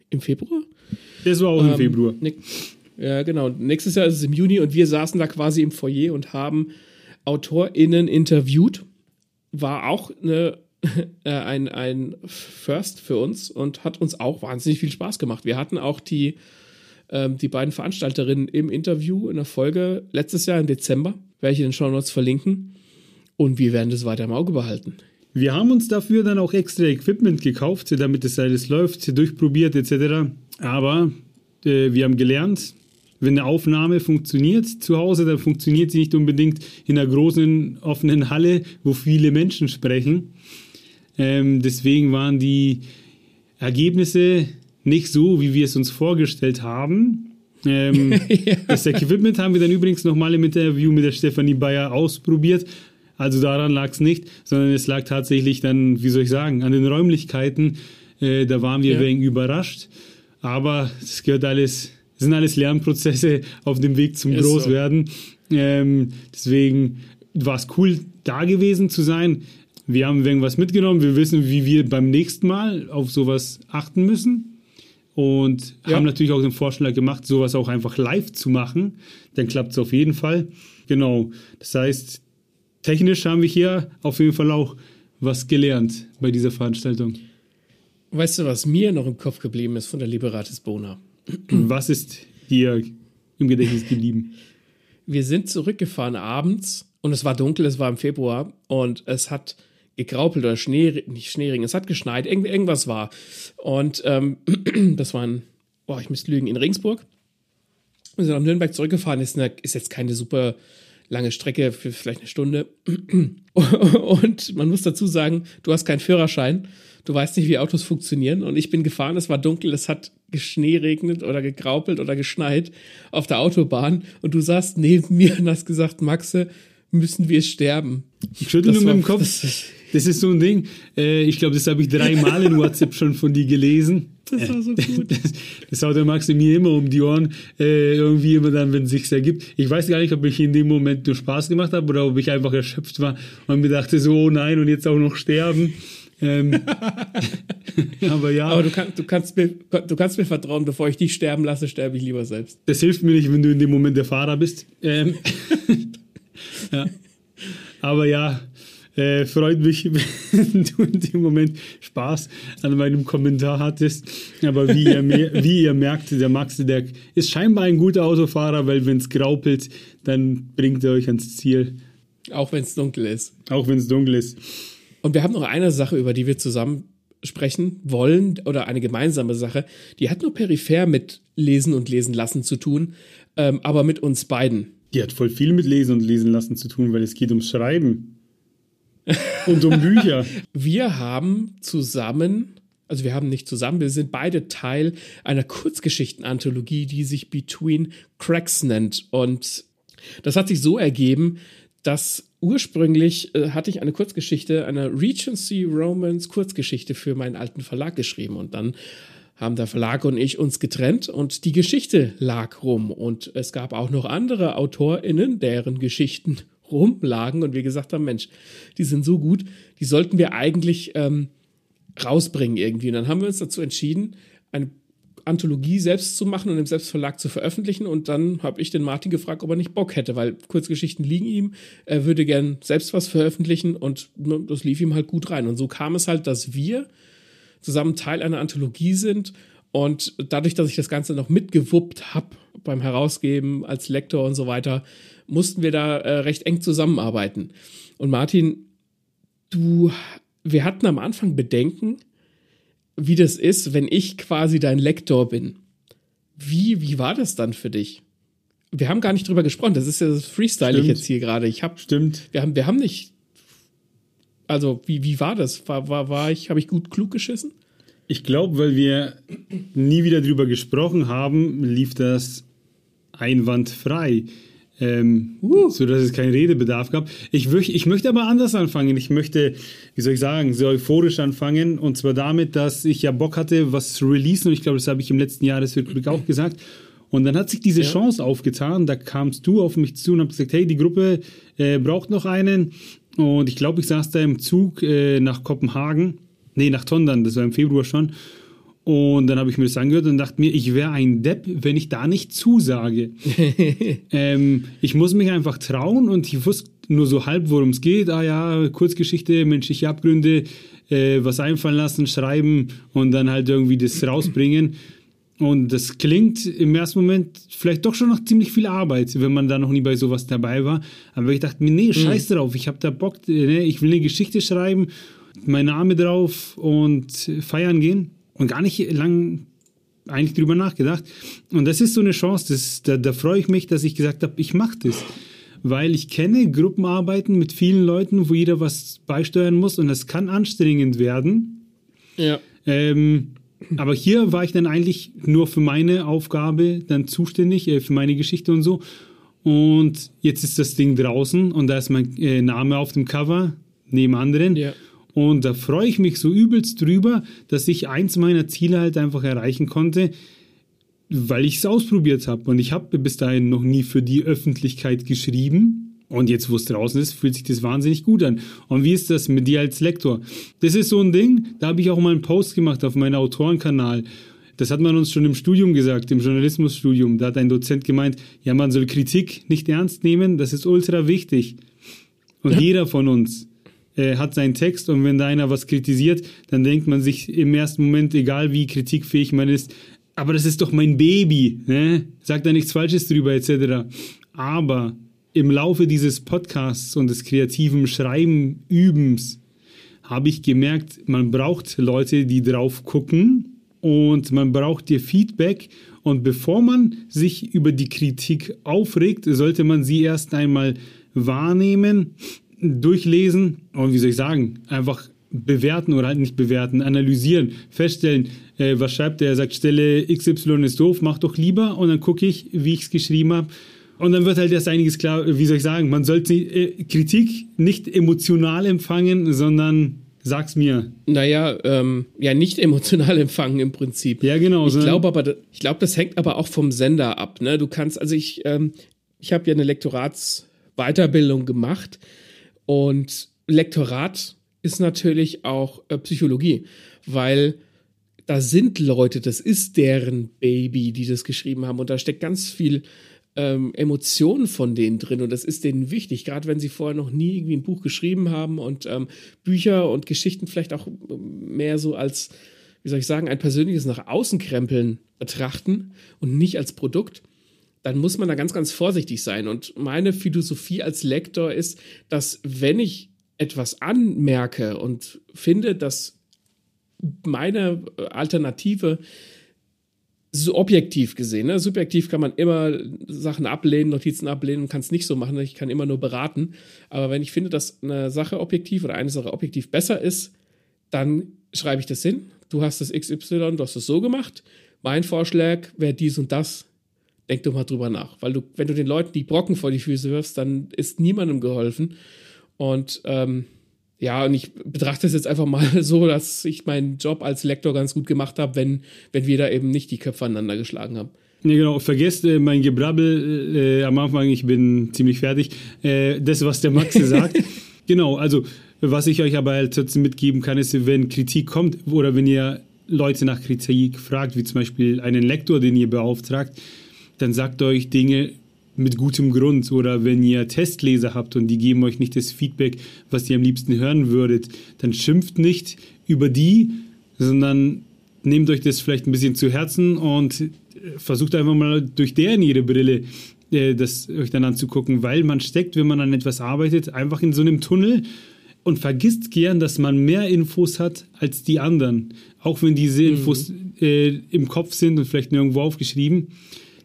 im Februar? Das war auch ähm, im Februar. Ne, ja, genau. Nächstes Jahr ist es im Juni und wir saßen da quasi im Foyer und haben AutorInnen interviewt. War auch eine, äh, ein, ein First für uns und hat uns auch wahnsinnig viel Spaß gemacht. Wir hatten auch die, ähm, die beiden Veranstalterinnen im Interview in der Folge letztes Jahr im Dezember. Werde ich in den Show Notes verlinken. Und wir werden das weiter im Auge behalten. Wir haben uns dafür dann auch extra Equipment gekauft, damit es alles läuft, durchprobiert etc. Aber äh, wir haben gelernt, wenn eine Aufnahme funktioniert zu Hause, dann funktioniert sie nicht unbedingt in einer großen offenen Halle, wo viele Menschen sprechen. Ähm, deswegen waren die Ergebnisse nicht so, wie wir es uns vorgestellt haben. Ähm, ja. Das Equipment haben wir dann übrigens nochmal im Interview mit der Stefanie Bayer ausprobiert. Also daran lag es nicht, sondern es lag tatsächlich dann, wie soll ich sagen, an den Räumlichkeiten. Äh, da waren wir ja. wegen überrascht. Aber es gehört alles, es sind alles Lernprozesse auf dem Weg zum Großwerden. So. Ähm, deswegen war es cool, da gewesen zu sein. Wir haben irgendwas mitgenommen. Wir wissen, wie wir beim nächsten Mal auf sowas achten müssen. Und ja. haben natürlich auch den Vorschlag gemacht, sowas auch einfach live zu machen. Dann klappt es auf jeden Fall. Genau. Das heißt, technisch haben wir hier auf jeden Fall auch was gelernt bei dieser Veranstaltung. Weißt du, was mir noch im Kopf geblieben ist von der Liberatis Bona? Was ist dir im Gedächtnis geblieben? Wir sind zurückgefahren abends und es war dunkel, es war im Februar und es hat gegraupelt oder Schnee, nicht Schneering, es hat geschneit, irgend, irgendwas war. Und ähm, das war in, boah, ich müsste lügen, in Regensburg. Wir sind nach Nürnberg zurückgefahren, ist, eine, ist jetzt keine super lange Strecke für vielleicht eine Stunde. Und man muss dazu sagen, du hast keinen Führerschein, du weißt nicht, wie Autos funktionieren. Und ich bin gefahren, es war dunkel, es hat geschneeregnet oder gegraupelt oder geschneit auf der Autobahn. Und du saßt neben mir und hast gesagt, Maxe, müssen wir sterben. Ich schüttel nur mit dem Kopf. Das, Das ist so ein Ding. Äh, ich glaube, das habe ich dreimal in WhatsApp schon von dir gelesen. Das war so gut. Das, das haut der Max mir immer um die Ohren. Äh, irgendwie immer dann, wenn es sich ergibt. Ich weiß gar nicht, ob ich in dem Moment nur Spaß gemacht habe oder ob ich einfach erschöpft war und mir dachte so, oh nein, und jetzt auch noch sterben. Ähm, aber ja. Aber du, kann, du, kannst mir, du kannst mir vertrauen, bevor ich dich sterben lasse, sterbe ich lieber selbst. Das hilft mir nicht, wenn du in dem Moment der Fahrer bist. Ähm, ja. Aber ja, äh, freut mich, wenn du in dem Moment Spaß an meinem Kommentar hattest. Aber wie ihr, wie ihr merkt, der Max, der ist scheinbar ein guter Autofahrer, weil wenn es graupelt, dann bringt er euch ans Ziel. Auch wenn es dunkel ist. Auch wenn es dunkel ist. Und wir haben noch eine Sache, über die wir zusammen sprechen wollen, oder eine gemeinsame Sache, die hat nur peripher mit Lesen und Lesen lassen zu tun, ähm, aber mit uns beiden. Die hat voll viel mit Lesen und Lesen lassen zu tun, weil es geht ums Schreiben. Und um Bücher. Wir haben zusammen, also wir haben nicht zusammen, wir sind beide Teil einer Kurzgeschichtenanthologie, die sich Between Cracks nennt. Und das hat sich so ergeben, dass ursprünglich äh, hatte ich eine Kurzgeschichte, eine Regency Romance Kurzgeschichte für meinen alten Verlag geschrieben und dann haben der Verlag und ich uns getrennt und die Geschichte lag rum und es gab auch noch andere AutorInnen, deren Geschichten rumlagen und wir gesagt haben, Mensch, die sind so gut, die sollten wir eigentlich ähm, rausbringen irgendwie. Und dann haben wir uns dazu entschieden, eine Anthologie selbst zu machen und im Selbstverlag zu veröffentlichen. Und dann habe ich den Martin gefragt, ob er nicht Bock hätte, weil Kurzgeschichten liegen ihm. Er würde gern selbst was veröffentlichen und das lief ihm halt gut rein. Und so kam es halt, dass wir zusammen Teil einer Anthologie sind. Und dadurch, dass ich das Ganze noch mitgewuppt habe beim Herausgeben als Lektor und so weiter, mussten wir da äh, recht eng zusammenarbeiten. Und Martin, du, wir hatten am Anfang Bedenken, wie das ist, wenn ich quasi dein Lektor bin. Wie, wie war das dann für dich? Wir haben gar nicht drüber gesprochen. Das ist ja das Freestyle ich jetzt hier gerade. Ich habe stimmt. Wir haben, wir haben nicht. Also wie, wie war das? War, war, war ich, habe ich gut klug geschissen? Ich glaube, weil wir nie wieder drüber gesprochen haben, lief das einwandfrei ähm, uh. so dass es keinen Redebedarf gab. Ich, ich möchte aber anders anfangen. Ich möchte, wie soll ich sagen, sehr euphorisch anfangen und zwar damit, dass ich ja Bock hatte, was zu releasen und ich glaube, das habe ich im letzten Jahresrückblick auch gesagt. Und dann hat sich diese ja. Chance aufgetan, da kamst du auf mich zu und hast gesagt, hey, die Gruppe äh, braucht noch einen und ich glaube, ich saß da im Zug äh, nach Kopenhagen, nee, nach Tondern, das war im Februar schon und dann habe ich mir das angehört und dachte mir, ich wäre ein Depp, wenn ich da nicht zusage. ähm, ich muss mich einfach trauen und ich wusste nur so halb, worum es geht. Ah ja, Kurzgeschichte, menschliche Abgründe, äh, was einfallen lassen, schreiben und dann halt irgendwie das rausbringen. Und das klingt im ersten Moment vielleicht doch schon noch ziemlich viel Arbeit, wenn man da noch nie bei sowas dabei war. Aber ich dachte mir, nee, scheiß mhm. drauf, ich habe da Bock, ne? ich will eine Geschichte schreiben, mein Name drauf und feiern gehen und gar nicht lang eigentlich drüber nachgedacht. Und das ist so eine Chance, das, da, da freue ich mich, dass ich gesagt habe, ich mache das. Weil ich kenne Gruppenarbeiten mit vielen Leuten, wo jeder was beisteuern muss und das kann anstrengend werden. Ja. Ähm, aber hier war ich dann eigentlich nur für meine Aufgabe dann zuständig, äh, für meine Geschichte und so. Und jetzt ist das Ding draußen und da ist mein äh, Name auf dem Cover, neben anderen. Ja. Und da freue ich mich so übelst drüber, dass ich eins meiner Ziele halt einfach erreichen konnte, weil ich es ausprobiert habe. Und ich habe bis dahin noch nie für die Öffentlichkeit geschrieben. Und jetzt, wo es draußen ist, fühlt sich das wahnsinnig gut an. Und wie ist das mit dir als Lektor? Das ist so ein Ding, da habe ich auch mal einen Post gemacht auf meinem Autorenkanal. Das hat man uns schon im Studium gesagt, im Journalismusstudium. Da hat ein Dozent gemeint, ja, man soll Kritik nicht ernst nehmen, das ist ultra wichtig. Und ja. jeder von uns äh, hat seinen Text und wenn da einer was kritisiert, dann denkt man sich im ersten Moment, egal wie kritikfähig man ist, aber das ist doch mein Baby, ne? Sagt da nichts Falsches drüber, etc. Aber im Laufe dieses Podcasts und des kreativen Schreiben, Übens, habe ich gemerkt, man braucht Leute, die drauf gucken und man braucht dir Feedback. Und bevor man sich über die Kritik aufregt, sollte man sie erst einmal wahrnehmen durchlesen und wie soll ich sagen, einfach bewerten oder halt nicht bewerten, analysieren, feststellen, äh, was schreibt der, er sagt, Stelle XY ist doof, mach doch lieber und dann gucke ich, wie ich es geschrieben habe Und dann wird halt erst einiges klar, wie soll ich sagen, man sollte äh, Kritik nicht emotional empfangen, sondern sag's mir. Naja, ähm, ja, nicht emotional empfangen im Prinzip. Ja, genau. Ich glaube aber, ich glaube, das hängt aber auch vom Sender ab. Ne? Du kannst, also ich, ähm, ich habe ja eine Lektoratsweiterbildung gemacht und Lektorat ist natürlich auch äh, Psychologie, weil da sind Leute, das ist deren Baby, die das geschrieben haben. Und da steckt ganz viel ähm, Emotionen von denen drin. Und das ist denen wichtig, gerade wenn sie vorher noch nie irgendwie ein Buch geschrieben haben und ähm, Bücher und Geschichten vielleicht auch mehr so als, wie soll ich sagen, ein persönliches nach außen krempeln betrachten und nicht als Produkt dann muss man da ganz, ganz vorsichtig sein. Und meine Philosophie als Lektor ist, dass wenn ich etwas anmerke und finde, dass meine Alternative so objektiv gesehen, ne? subjektiv kann man immer Sachen ablehnen, Notizen ablehnen kann es nicht so machen. Ich kann immer nur beraten. Aber wenn ich finde, dass eine Sache objektiv oder eine Sache objektiv besser ist, dann schreibe ich das hin. Du hast das XY, du hast es so gemacht. Mein Vorschlag wäre dies und das. Denk doch mal drüber nach. Weil du, wenn du den Leuten die Brocken vor die Füße wirfst, dann ist niemandem geholfen. Und ähm, ja, und ich betrachte es jetzt einfach mal so, dass ich meinen Job als Lektor ganz gut gemacht habe, wenn, wenn wir da eben nicht die Köpfe aneinander geschlagen haben. Nee, genau, vergesst äh, mein Gebrabbel äh, am Anfang, ich bin ziemlich fertig. Äh, das, was der Max sagt. genau, also was ich euch aber halt trotzdem mitgeben kann, ist, wenn Kritik kommt oder wenn ihr Leute nach Kritik fragt, wie zum Beispiel einen Lektor, den ihr beauftragt, dann sagt euch Dinge mit gutem Grund oder wenn ihr Testleser habt und die geben euch nicht das Feedback, was ihr am liebsten hören würdet, dann schimpft nicht über die, sondern nehmt euch das vielleicht ein bisschen zu Herzen und äh, versucht einfach mal durch deren ihre Brille äh, das euch dann anzugucken, weil man steckt, wenn man an etwas arbeitet, einfach in so einem Tunnel und vergisst gern, dass man mehr Infos hat als die anderen, auch wenn diese mhm. Infos mhm. äh, im Kopf sind und vielleicht nirgendwo aufgeschrieben.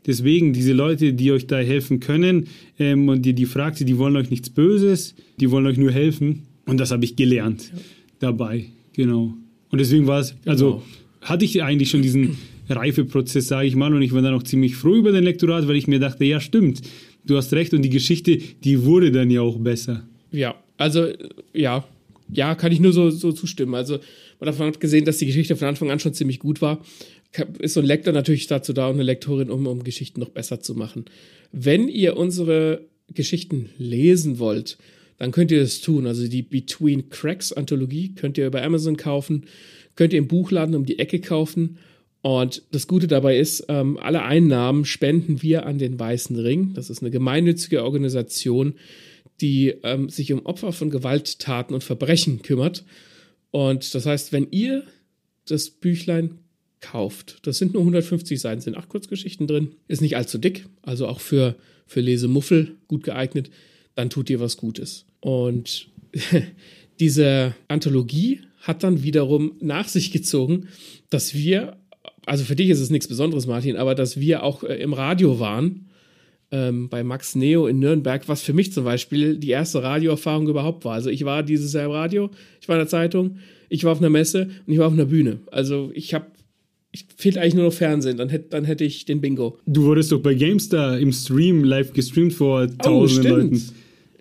Deswegen, diese Leute, die euch da helfen können ähm, und die, die fragt, die wollen euch nichts Böses, die wollen euch nur helfen. Und das habe ich gelernt ja. dabei. Genau. Und deswegen war es, also genau. hatte ich eigentlich schon diesen Reifeprozess, sage ich mal, und ich war dann auch ziemlich froh über den Lektorat, weil ich mir dachte, ja, stimmt, du hast recht und die Geschichte, die wurde dann ja auch besser. Ja, also ja, ja, kann ich nur so, so zustimmen. Also man hat davon gesehen, dass die Geschichte von Anfang an schon ziemlich gut war ist so ein Lektor natürlich dazu da und eine Lektorin, um, um Geschichten noch besser zu machen. Wenn ihr unsere Geschichten lesen wollt, dann könnt ihr das tun. Also die Between Cracks Anthologie könnt ihr über Amazon kaufen, könnt ihr im Buchladen um die Ecke kaufen. Und das Gute dabei ist, ähm, alle Einnahmen spenden wir an den Weißen Ring. Das ist eine gemeinnützige Organisation, die ähm, sich um Opfer von Gewalttaten und Verbrechen kümmert. Und das heißt, wenn ihr das Büchlein kauft. Das sind nur 150 Seiten, sind acht Kurzgeschichten drin. Ist nicht allzu dick, also auch für, für Lesemuffel gut geeignet. Dann tut ihr was Gutes. Und diese Anthologie hat dann wiederum nach sich gezogen, dass wir, also für dich ist es nichts Besonderes, Martin, aber dass wir auch äh, im Radio waren, ähm, bei Max Neo in Nürnberg, was für mich zum Beispiel die erste Radioerfahrung überhaupt war. Also ich war dieses Jahr im Radio, ich war in der Zeitung, ich war auf einer Messe und ich war auf einer Bühne. Also ich habe ich fehlt eigentlich nur noch Fernsehen, dann hätte, dann hätte ich den Bingo. Du wurdest doch bei GameStar im Stream live gestreamt vor oh, tausenden oh, Leuten.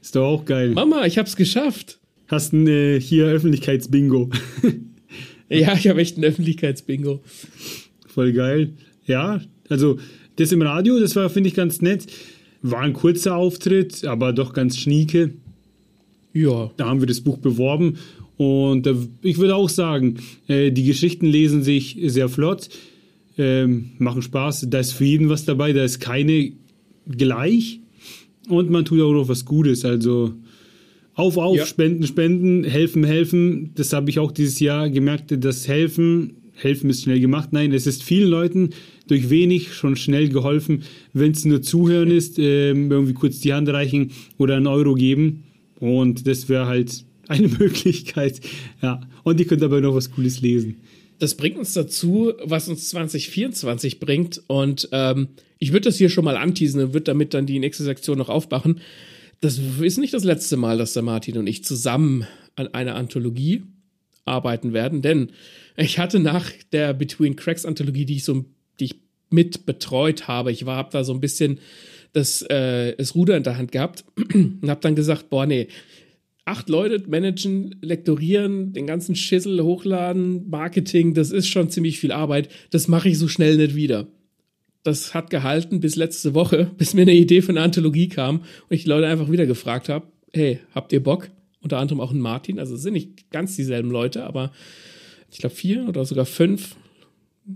Ist doch auch geil. Mama, ich hab's geschafft. Hast ein äh, hier Öffentlichkeitsbingo. ja, ich habe echt ein Öffentlichkeitsbingo. Voll geil. Ja, also das im Radio, das war, finde ich, ganz nett. War ein kurzer Auftritt, aber doch ganz schnieke. Ja. Da haben wir das Buch beworben und äh, ich würde auch sagen, äh, die Geschichten lesen sich sehr flott, äh, machen Spaß. Da ist für jeden was dabei, da ist keine gleich. Und man tut auch noch was Gutes. Also auf, auf, ja. spenden, spenden, helfen, helfen. Das habe ich auch dieses Jahr gemerkt, das Helfen, helfen ist schnell gemacht. Nein, es ist vielen Leuten durch wenig schon schnell geholfen. Wenn es nur zuhören ist, ähm, irgendwie kurz die Hand reichen oder einen Euro geben. Und das wäre halt eine Möglichkeit. Ja. Und ihr könnt aber noch was Cooles lesen. Das bringt uns dazu, was uns 2024 bringt. Und ähm, ich würde das hier schon mal anteasen und würde damit dann die nächste Sektion noch aufmachen. Das ist nicht das letzte Mal, dass der Martin und ich zusammen an einer Anthologie arbeiten werden, denn ich hatte nach der Between Cracks Anthologie, die ich so, die ich mit betreut habe, ich war, habe da so ein bisschen das, äh, das Ruder in der Hand gehabt und habe dann gesagt, boah, nee, acht Leute managen, lektorieren, den ganzen Schissel hochladen, Marketing, das ist schon ziemlich viel Arbeit. Das mache ich so schnell nicht wieder. Das hat gehalten bis letzte Woche, bis mir eine Idee für eine Anthologie kam und ich die Leute einfach wieder gefragt habe, hey, habt ihr Bock? Unter anderem auch ein Martin, also es sind nicht ganz dieselben Leute, aber ich glaube vier oder sogar fünf.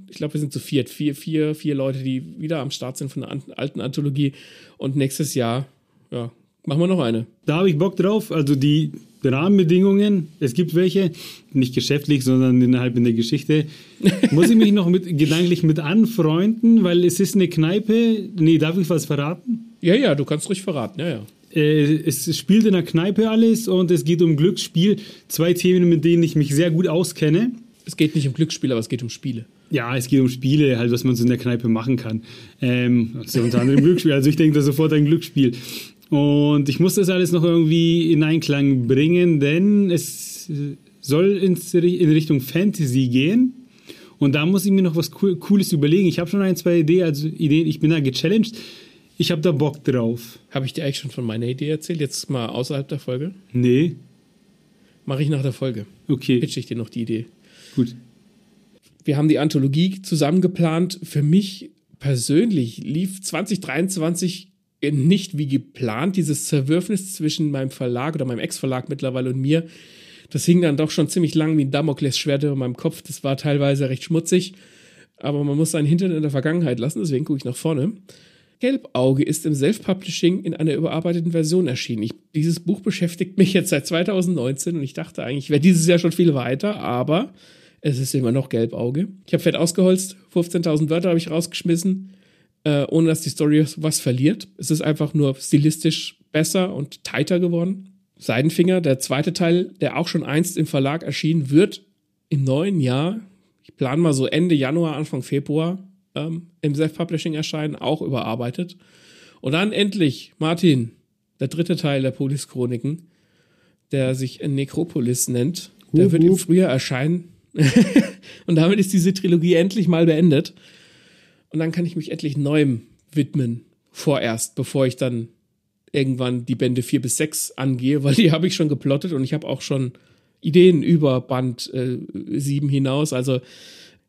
Ich glaube, wir sind zu viert. Vier, vier, vier Leute, die wieder am Start sind von der alten Anthologie. Und nächstes Jahr, ja, Machen wir noch eine. Da habe ich Bock drauf. Also die Rahmenbedingungen, es gibt welche, nicht geschäftlich, sondern innerhalb in der Geschichte. Muss ich mich noch mit, gedanklich mit anfreunden, weil es ist eine Kneipe. Nee, darf ich was verraten? Ja, ja, du kannst ruhig verraten, ja, ja. Äh, es spielt in der Kneipe alles und es geht um Glücksspiel. Zwei Themen, mit denen ich mich sehr gut auskenne. Es geht nicht um Glücksspiel, aber es geht um Spiele. Ja, es geht um Spiele, halt, was man so in der Kneipe machen kann. Ähm, also unter anderem Glücksspiel. Also ich denke da sofort an Glücksspiel. Und ich muss das alles noch irgendwie in Einklang bringen, denn es soll in Richtung Fantasy gehen. Und da muss ich mir noch was Cooles überlegen. Ich habe schon ein, zwei Ideen, also Ideen, ich bin da gechallenged. Ich habe da Bock drauf. Habe ich dir eigentlich schon von meiner Idee erzählt? Jetzt mal außerhalb der Folge? Nee. Mache ich nach der Folge. Okay. Pitch ich dir noch die Idee. Gut. Wir haben die Anthologie zusammen geplant. Für mich persönlich lief 2023 nicht wie geplant, dieses Zerwürfnis zwischen meinem Verlag oder meinem Ex-Verlag mittlerweile und mir. Das hing dann doch schon ziemlich lang wie ein Damoklesschwert über meinem Kopf. Das war teilweise recht schmutzig. Aber man muss seinen Hintern in der Vergangenheit lassen, deswegen gucke ich nach vorne. Gelbauge ist im Self-Publishing in einer überarbeiteten Version erschienen. Ich, dieses Buch beschäftigt mich jetzt seit 2019 und ich dachte eigentlich, ich wäre dieses Jahr schon viel weiter, aber es ist immer noch Gelbauge. Ich habe fett ausgeholzt, 15.000 Wörter habe ich rausgeschmissen äh, ohne dass die Story was verliert. Es ist einfach nur stilistisch besser und tighter geworden. Seidenfinger, der zweite Teil, der auch schon einst im Verlag erschien, wird im neuen Jahr, ich plane mal so Ende Januar, Anfang Februar, ähm, im Self-Publishing erscheinen, auch überarbeitet. Und dann endlich, Martin, der dritte Teil der Polis-Chroniken, der sich Necropolis nennt, der uh, wird uh. im Frühjahr erscheinen. und damit ist diese Trilogie endlich mal beendet. Und dann kann ich mich endlich neuem widmen, vorerst, bevor ich dann irgendwann die Bände 4 bis 6 angehe, weil die habe ich schon geplottet und ich habe auch schon Ideen über Band äh, 7 hinaus. Also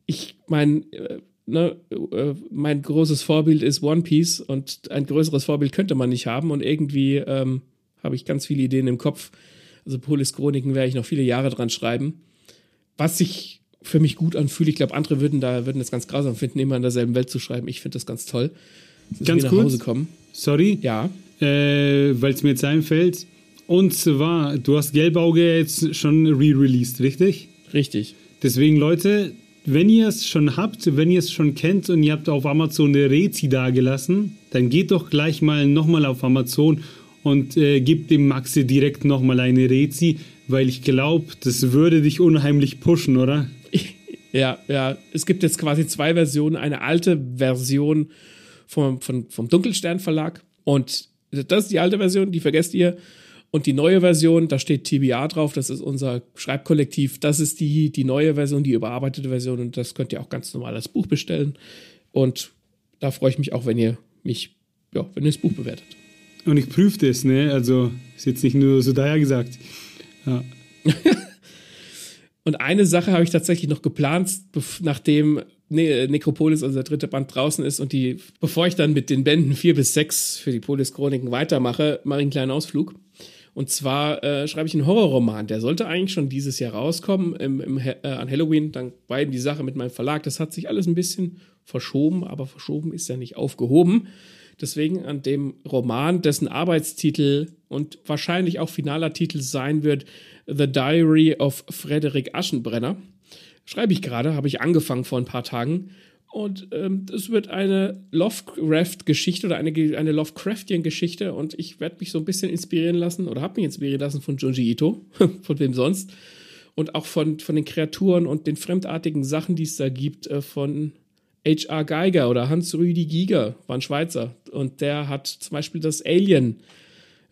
ich mein, äh, ne, äh, mein großes Vorbild ist One Piece und ein größeres Vorbild könnte man nicht haben und irgendwie ähm, habe ich ganz viele Ideen im Kopf. Also Polis Chroniken werde ich noch viele Jahre dran schreiben. Was ich für mich gut anfühle. Ich glaube, andere würden da würden das ganz grausam finden, immer in derselben Welt zu schreiben. Ich finde das ganz toll. Das ganz nach kurz, Hause kommen. Sorry. Ja. Äh, Weil es mir jetzt einfällt. Und zwar, du hast Gelbauge jetzt schon re-released, richtig? Richtig. Deswegen, Leute, wenn ihr es schon habt, wenn ihr es schon kennt und ihr habt auf Amazon eine Rezi dagelassen, dann geht doch gleich mal nochmal auf Amazon und äh, gebt dem Maxi direkt nochmal eine Rezi, weil ich glaube, das würde dich unheimlich pushen, oder? Ja, ja. Es gibt jetzt quasi zwei Versionen. Eine alte Version vom, vom, vom Dunkelstern Verlag. Und das ist die alte Version, die vergesst ihr. Und die neue Version, da steht TBA drauf, das ist unser Schreibkollektiv. Das ist die, die neue Version, die überarbeitete Version. Und das könnt ihr auch ganz normal als Buch bestellen. Und da freue ich mich auch, wenn ihr mich, ja, wenn ihr das Buch bewertet. Und ich prüfe das, ne? Also ist jetzt nicht nur so daher gesagt. Ja. Und eine Sache habe ich tatsächlich noch geplant, nachdem ne Necropolis, also der dritte Band draußen ist und die, bevor ich dann mit den Bänden vier bis sechs für die Polis-Chroniken weitermache, mache ich einen kleinen Ausflug. Und zwar äh, schreibe ich einen Horrorroman. Der sollte eigentlich schon dieses Jahr rauskommen im, im, äh, an Halloween. Dann war die Sache mit meinem Verlag. Das hat sich alles ein bisschen verschoben, aber verschoben ist ja nicht aufgehoben. Deswegen an dem Roman, dessen Arbeitstitel und wahrscheinlich auch finaler Titel sein wird, The Diary of Frederick Aschenbrenner. Schreibe ich gerade, habe ich angefangen vor ein paar Tagen. Und ähm, es wird eine Lovecraft-Geschichte oder eine, eine Lovecraftian-Geschichte und ich werde mich so ein bisschen inspirieren lassen oder habe mich inspirieren lassen von Junji Ito, von wem sonst. Und auch von, von den Kreaturen und den fremdartigen Sachen, die es da gibt, äh, von H.R. Geiger oder Hans-Rüdi Giger, war ein Schweizer. Und der hat zum Beispiel das Alien,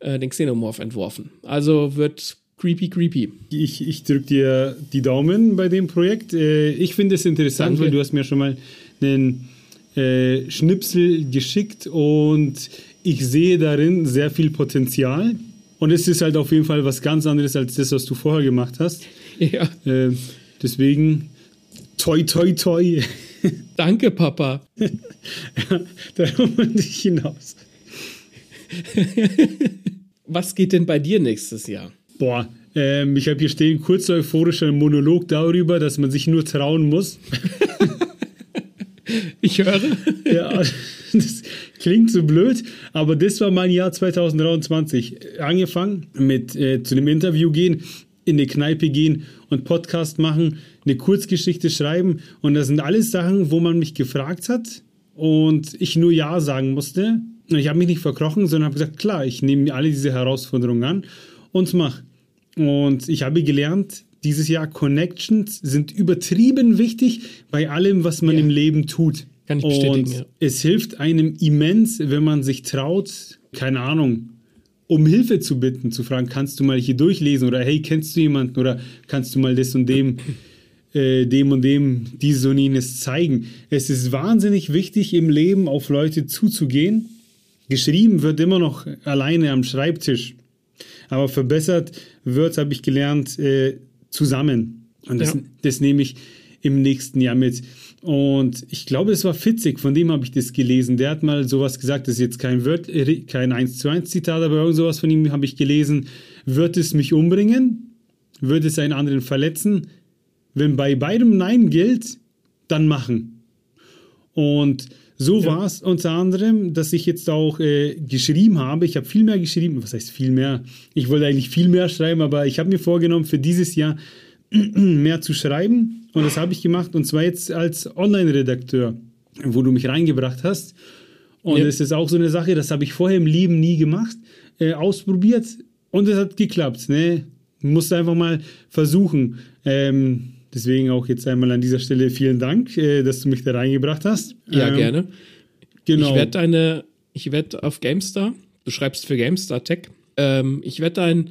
äh, den Xenomorph, entworfen. Also wird creepy, creepy. Ich, ich drücke dir die Daumen bei dem Projekt. Äh, ich finde es interessant, Danke. weil du hast mir schon mal einen äh, Schnipsel geschickt und ich sehe darin sehr viel Potenzial. Und es ist halt auf jeden Fall was ganz anderes als das, was du vorher gemacht hast. Ja. Äh, deswegen, toi, toi, toi. Danke, Papa. ja, darum wollte ich hinaus. Was geht denn bei dir nächstes Jahr? Boah, ähm, ich habe hier stehen, kurz euphorischer Monolog darüber, dass man sich nur trauen muss. ich höre. ja, das klingt so blöd, aber das war mein Jahr 2023. Angefangen mit äh, zu einem Interview gehen, in eine Kneipe gehen und Podcast machen, eine Kurzgeschichte schreiben. Und das sind alles Sachen, wo man mich gefragt hat und ich nur Ja sagen musste. Und ich habe mich nicht verkrochen, sondern habe gesagt, klar, ich nehme alle diese Herausforderungen an und mach. Und ich habe gelernt, dieses Jahr Connections sind übertrieben wichtig bei allem, was man ja. im Leben tut. Kann ich bestätigen. Und ja. es hilft einem immens, wenn man sich traut, keine Ahnung, um Hilfe zu bitten, zu fragen, kannst du mal hier durchlesen oder hey, kennst du jemanden oder kannst du mal das und dem, äh, dem und dem dieses und jenes zeigen. Es ist wahnsinnig wichtig im Leben auf Leute zuzugehen. Geschrieben wird immer noch alleine am Schreibtisch, aber verbessert wird, habe ich gelernt, äh, zusammen. Und das, ja. das nehme ich im nächsten Jahr mit. Und ich glaube, es war Fitzig, von dem habe ich das gelesen. Der hat mal sowas gesagt, das ist jetzt kein, Word, kein 1 zu 1 Zitat, aber irgend sowas von ihm habe ich gelesen. Wird es mich umbringen? Wird es einen anderen verletzen? Wenn bei beidem Nein gilt, dann machen. Und so ja. war es unter anderem, dass ich jetzt auch äh, geschrieben habe. Ich habe viel mehr geschrieben. Was heißt viel mehr? Ich wollte eigentlich viel mehr schreiben, aber ich habe mir vorgenommen, für dieses Jahr mehr zu schreiben. Und das habe ich gemacht. Und zwar jetzt als Online-Redakteur, wo du mich reingebracht hast. Und ja. das ist auch so eine Sache, das habe ich vorher im Leben nie gemacht, äh, ausprobiert. Und es hat geklappt. Ne? Musste einfach mal versuchen. Ähm, deswegen auch jetzt einmal an dieser Stelle vielen Dank, äh, dass du mich da reingebracht hast. Ja, ähm, gerne. Genau. Ich werde deine, ich werde auf GameStar, du schreibst für GameStar Tech, ähm, ich werde dein,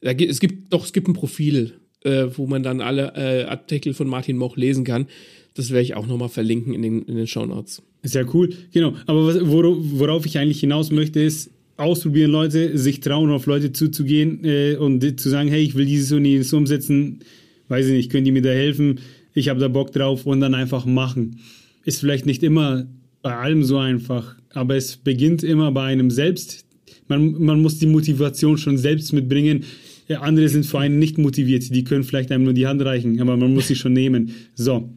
es gibt doch, es gibt ein Profil äh, wo man dann alle äh, Artikel von Martin Moch lesen kann. Das werde ich auch nochmal verlinken in den, in den Show Notes. Sehr cool, genau. Aber was, worauf ich eigentlich hinaus möchte, ist, ausprobieren Leute, sich trauen, auf Leute zuzugehen äh, und zu sagen, hey, ich will dieses und jenes umsetzen, weiß ich nicht, könnt ihr mir da helfen? Ich habe da Bock drauf und dann einfach machen. Ist vielleicht nicht immer bei allem so einfach, aber es beginnt immer bei einem selbst. Man, man muss die Motivation schon selbst mitbringen. Andere sind vor allem nicht motiviert, die können vielleicht einem nur die Hand reichen, aber man muss sie schon nehmen. So.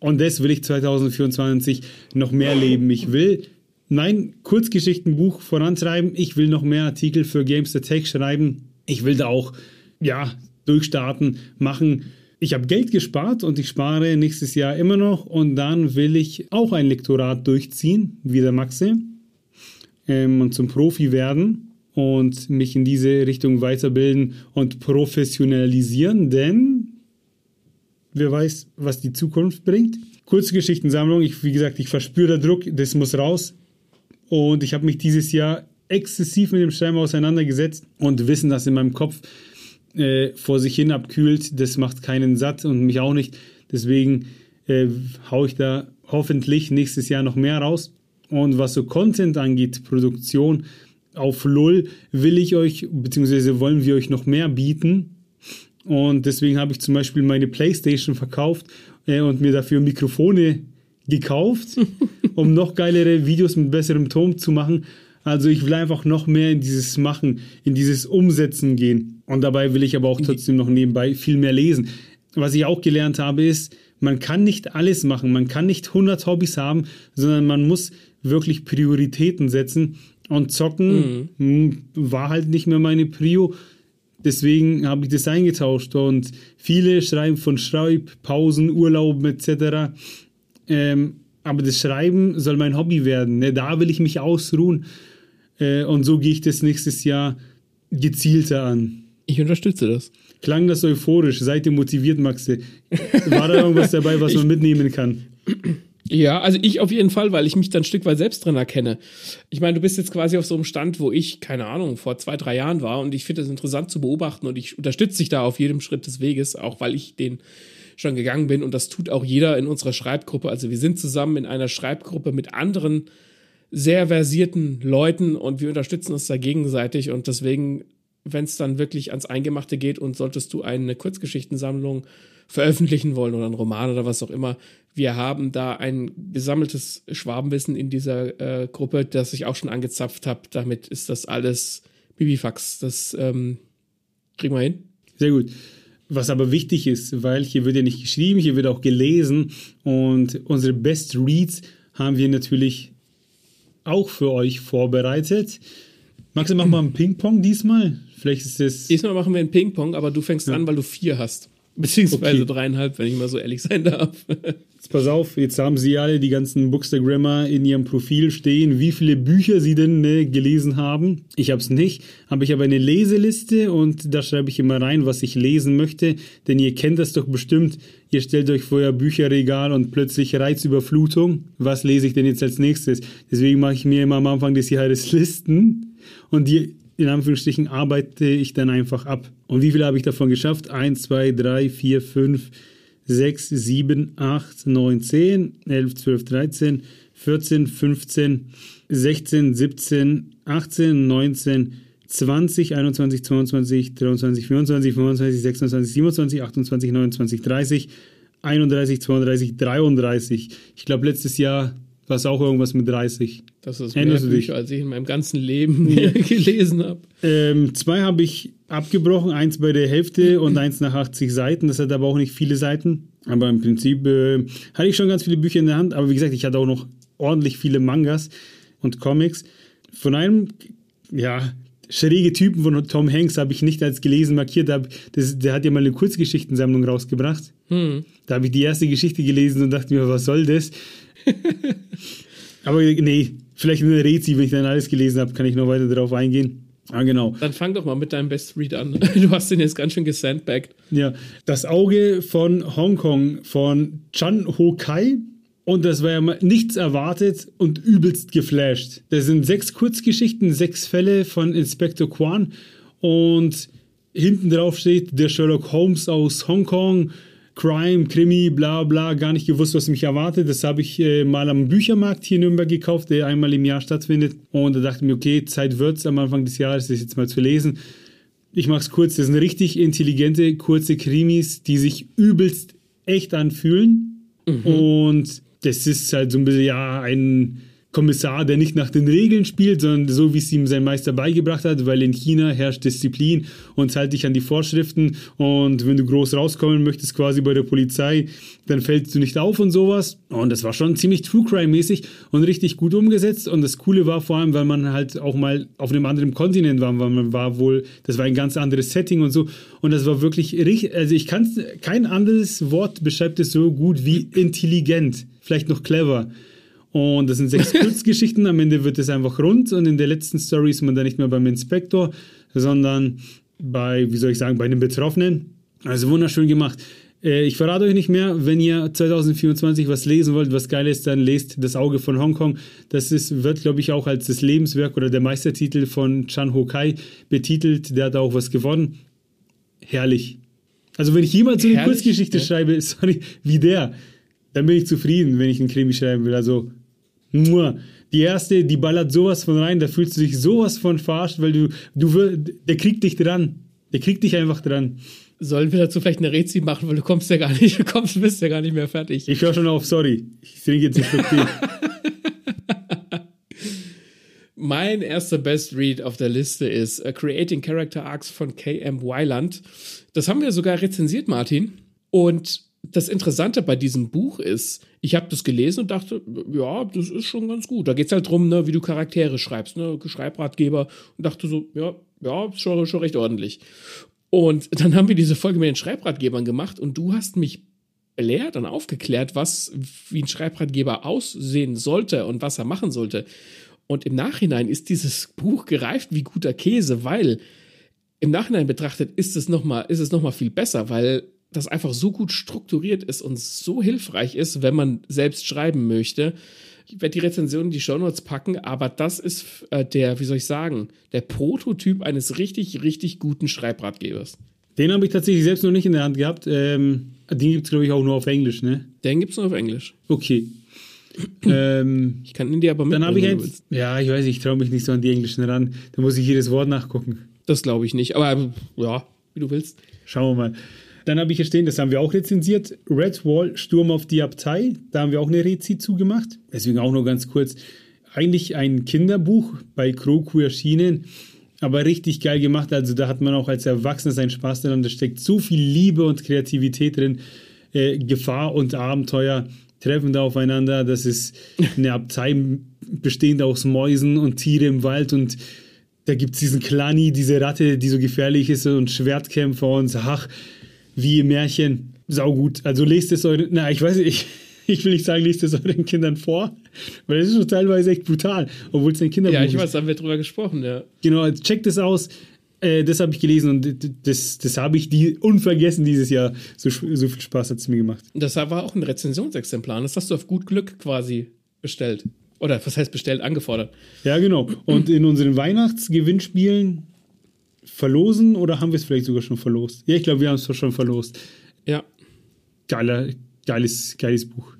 Und das will ich 2024 noch mehr leben. Ich will mein Kurzgeschichtenbuch vorantreiben. Ich will noch mehr Artikel für Games Tech schreiben. Ich will da auch, ja, durchstarten, machen. Ich habe Geld gespart und ich spare nächstes Jahr immer noch. Und dann will ich auch ein Lektorat durchziehen, wie der Maxe, ähm, und zum Profi werden und mich in diese Richtung weiterbilden und professionalisieren, denn wer weiß, was die Zukunft bringt. Kurzgeschichtensammlung, ich, wie gesagt, ich verspüre Druck, das muss raus. Und ich habe mich dieses Jahr exzessiv mit dem Schreiben auseinandergesetzt und Wissen, das in meinem Kopf äh, vor sich hin abkühlt, das macht keinen satt und mich auch nicht. Deswegen äh, haue ich da hoffentlich nächstes Jahr noch mehr raus. Und was so Content angeht, Produktion, auf LUL will ich euch, beziehungsweise wollen wir euch noch mehr bieten. Und deswegen habe ich zum Beispiel meine Playstation verkauft äh, und mir dafür Mikrofone gekauft, um noch geilere Videos mit besserem Ton zu machen. Also ich will einfach noch mehr in dieses Machen, in dieses Umsetzen gehen. Und dabei will ich aber auch trotzdem noch nebenbei viel mehr lesen. Was ich auch gelernt habe, ist, man kann nicht alles machen. Man kann nicht 100 Hobbys haben, sondern man muss wirklich Prioritäten setzen und zocken mhm. war halt nicht mehr meine Prio. Deswegen habe ich das eingetauscht. Und viele schreiben von Schreibpausen, Urlauben etc. Ähm, aber das Schreiben soll mein Hobby werden. Ne? Da will ich mich ausruhen. Äh, und so gehe ich das nächstes Jahr gezielter an. Ich unterstütze das. Klang das euphorisch? Seid ihr motiviert, Maxe? War da irgendwas dabei, was man mitnehmen kann? Ja, also ich auf jeden Fall, weil ich mich dann ein Stück weit selbst drin erkenne. Ich meine, du bist jetzt quasi auf so einem Stand, wo ich, keine Ahnung, vor zwei, drei Jahren war und ich finde es interessant zu beobachten und ich unterstütze dich da auf jedem Schritt des Weges, auch weil ich den schon gegangen bin und das tut auch jeder in unserer Schreibgruppe. Also wir sind zusammen in einer Schreibgruppe mit anderen sehr versierten Leuten und wir unterstützen uns da gegenseitig und deswegen, wenn es dann wirklich ans Eingemachte geht und solltest du eine Kurzgeschichtensammlung veröffentlichen wollen oder einen Roman oder was auch immer, wir haben da ein gesammeltes Schwabenwissen in dieser äh, Gruppe, das ich auch schon angezapft habe. Damit ist das alles Bibifax. Das ähm, kriegen wir hin. Sehr gut. Was aber wichtig ist, weil hier wird ja nicht geschrieben, hier wird auch gelesen und unsere Best Reads haben wir natürlich auch für euch vorbereitet. Max, machen wir einen Ping-Pong diesmal? Vielleicht ist es. Diesmal machen wir einen Ping-Pong, aber du fängst ja. an, weil du vier hast. Beziehungsweise okay. dreieinhalb, wenn ich mal so ehrlich sein darf. Jetzt pass auf, jetzt haben sie alle die ganzen Bookstagrammer in ihrem Profil stehen, wie viele Bücher sie denn ne, gelesen haben. Ich habe es nicht, aber ich habe eine Leseliste und da schreibe ich immer rein, was ich lesen möchte, denn ihr kennt das doch bestimmt. Ihr stellt euch vor euer Bücherregal und plötzlich Reizüberflutung. Was lese ich denn jetzt als nächstes? Deswegen mache ich mir immer am Anfang des Jahres Listen und die in Anführungsstrichen arbeite ich dann einfach ab. Und wie viele habe ich davon geschafft? 1, 2, 3, 4, 5, 6, 7, 8, 9, 10, 11, 12, 13, 14, 15, 16, 17, 18, 19, 20, 21, 22, 23, 24, 25, 26, 27, 28, 29, 30, 31, 32, 33. Ich glaube, letztes Jahr war es auch irgendwas mit 30. Das ist mehr Bücher, als ich in meinem ganzen Leben ja. gelesen habe. Ähm, zwei habe ich abgebrochen, eins bei der Hälfte und eins nach 80 Seiten. Das hat aber auch nicht viele Seiten. Aber im Prinzip äh, hatte ich schon ganz viele Bücher in der Hand. Aber wie gesagt, ich hatte auch noch ordentlich viele Mangas und Comics. Von einem, ja, schräge Typen von Tom Hanks habe ich nicht als gelesen markiert. Das, der hat ja mal eine Kurzgeschichtensammlung rausgebracht. Hm. Da habe ich die erste Geschichte gelesen und dachte mir, was soll das? Aber nee, vielleicht in der Rezi, wenn ich dann alles gelesen habe, kann ich noch weiter darauf eingehen. Ah, genau. Dann fang doch mal mit deinem Best Read an. Du hast den jetzt ganz schön gesandbagged. Ja, das Auge von Hongkong von Chan Ho Kai. Und das war ja mal nichts erwartet und übelst geflasht. Das sind sechs Kurzgeschichten, sechs Fälle von Inspector Kwan. Und hinten drauf steht der Sherlock Holmes aus Hongkong Crime, Krimi, bla bla, gar nicht gewusst, was mich erwartet. Das habe ich äh, mal am Büchermarkt hier in Nürnberg gekauft, der einmal im Jahr stattfindet. Und da dachte ich mir, okay, Zeit wird es am Anfang des Jahres, das jetzt mal zu lesen. Ich mache es kurz, das sind richtig intelligente, kurze Krimis, die sich übelst echt anfühlen. Mhm. Und das ist halt so ein bisschen, ja, ein Kommissar, der nicht nach den Regeln spielt, sondern so, wie es ihm sein Meister beigebracht hat, weil in China herrscht Disziplin und halt dich an die Vorschriften und wenn du groß rauskommen möchtest quasi bei der Polizei, dann fällst du nicht auf und sowas. Und das war schon ziemlich True Crime-mäßig und richtig gut umgesetzt und das Coole war vor allem, weil man halt auch mal auf einem anderen Kontinent war, weil man war wohl, das war ein ganz anderes Setting und so und das war wirklich richtig, also ich kann kein anderes Wort beschreibt es so gut wie intelligent, vielleicht noch clever. Und das sind sechs Kurzgeschichten. Am Ende wird es einfach rund und in der letzten Story ist man dann nicht mehr beim Inspektor, sondern bei, wie soll ich sagen, bei den Betroffenen. Also wunderschön gemacht. Äh, ich verrate euch nicht mehr, wenn ihr 2024 was lesen wollt, was geil ist, dann lest Das Auge von Hongkong. Das ist, wird, glaube ich, auch als das Lebenswerk oder der Meistertitel von Chan Ho Kai betitelt. Der hat auch was gewonnen. Herrlich. Also wenn ich jemals so eine Kurzgeschichte ja. schreibe, sorry, wie der, dann bin ich zufrieden, wenn ich einen Krimi schreiben will. Also die erste, die ballert sowas von rein, da fühlst du dich sowas von verarscht, weil du, du, der kriegt dich dran. Der kriegt dich einfach dran. Sollen wir dazu vielleicht eine Rezi machen, weil du kommst ja gar nicht, du kommst, bist ja gar nicht mehr fertig. Ich höre schon auf, sorry. Ich trinke jetzt nicht so viel. mein erster Best Read auf der Liste ist uh, Creating Character Arcs von K.M. Weiland. Das haben wir sogar rezensiert, Martin. Und das Interessante bei diesem Buch ist, ich habe das gelesen und dachte, ja, das ist schon ganz gut. Da geht es halt drum, ne, wie du Charaktere schreibst, ne, Schreibratgeber und dachte so, ja, ja, schon, schon recht ordentlich. Und dann haben wir diese Folge mit den Schreibratgebern gemacht und du hast mich belehrt und aufgeklärt, was wie ein Schreibratgeber aussehen sollte und was er machen sollte. Und im Nachhinein ist dieses Buch gereift wie guter Käse, weil im Nachhinein betrachtet ist es noch mal, ist es noch viel besser, weil das einfach so gut strukturiert ist und so hilfreich ist, wenn man selbst schreiben möchte. Ich werde die Rezension in die Shownotes packen, aber das ist äh, der, wie soll ich sagen, der Prototyp eines richtig, richtig guten Schreibratgebers. Den habe ich tatsächlich selbst noch nicht in der Hand gehabt. Ähm, den gibt es, glaube ich, auch nur auf Englisch, ne? Den gibt es nur auf Englisch. Okay. Ähm, Ich kann in dir aber dann habe ich mitnehmen, eins. Ja, ich weiß, ich traue mich nicht so an die Englischen ran. Da muss ich jedes Wort nachgucken. Das glaube ich nicht. Aber ja, wie du willst. Schauen wir mal. Dann habe ich hier stehen, das haben wir auch rezensiert. Red Wall, Sturm auf die Abtei. Da haben wir auch eine Rezi zugemacht. Deswegen auch nur ganz kurz. Eigentlich ein Kinderbuch bei Kroku erschienen, aber richtig geil gemacht. Also da hat man auch als Erwachsener seinen Spaß dran. Da steckt so viel Liebe und Kreativität drin. Äh, Gefahr und Abenteuer treffen da aufeinander. Das ist eine Abtei bestehend aus Mäusen und Tiere im Wald und da gibt es diesen Klani, diese Ratte, die so gefährlich ist und Schwertkämpfer und ach, wie Märchen. Saugut. Also lest es euren, na, ich weiß nicht, ich, ich will nicht sagen, lest es euren Kindern vor, weil es ist schon teilweise echt brutal, obwohl es ein Kinderbuch Ja, ich ist. weiß, da haben wir drüber gesprochen, ja. Genau, also checkt es aus. Äh, das habe ich gelesen und das, das habe ich die unvergessen dieses Jahr. So, so viel Spaß hat es mir gemacht. Das war auch ein Rezensionsexemplar. Das hast du auf gut Glück quasi bestellt. Oder was heißt bestellt, angefordert. Ja, genau. Und in unseren Weihnachtsgewinnspielen verlosen oder haben wir es vielleicht sogar schon verlost? Ja, ich glaube, wir haben es schon verlost. Ja. Geiler, geiles, geiles Buch.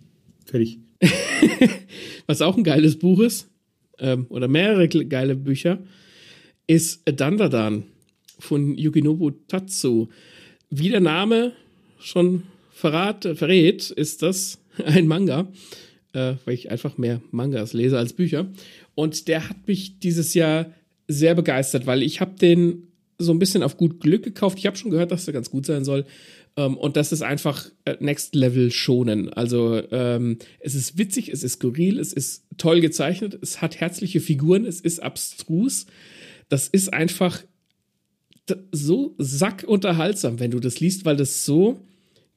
Fertig. Was auch ein geiles Buch ist, ähm, oder mehrere ge- geile Bücher, ist Dandadan von Yukinobu Tatsu. Wie der Name schon verrat, verrät, ist das ein Manga, äh, weil ich einfach mehr Mangas lese als Bücher. Und der hat mich dieses Jahr sehr begeistert, weil ich habe den so ein bisschen auf gut Glück gekauft. Ich habe schon gehört, dass der ganz gut sein soll. Ähm, und das ist einfach äh, Next Level schonen. Also ähm, es ist witzig, es ist skurril, es ist toll gezeichnet, es hat herzliche Figuren, es ist abstrus. Das ist einfach so sackunterhaltsam, wenn du das liest, weil das so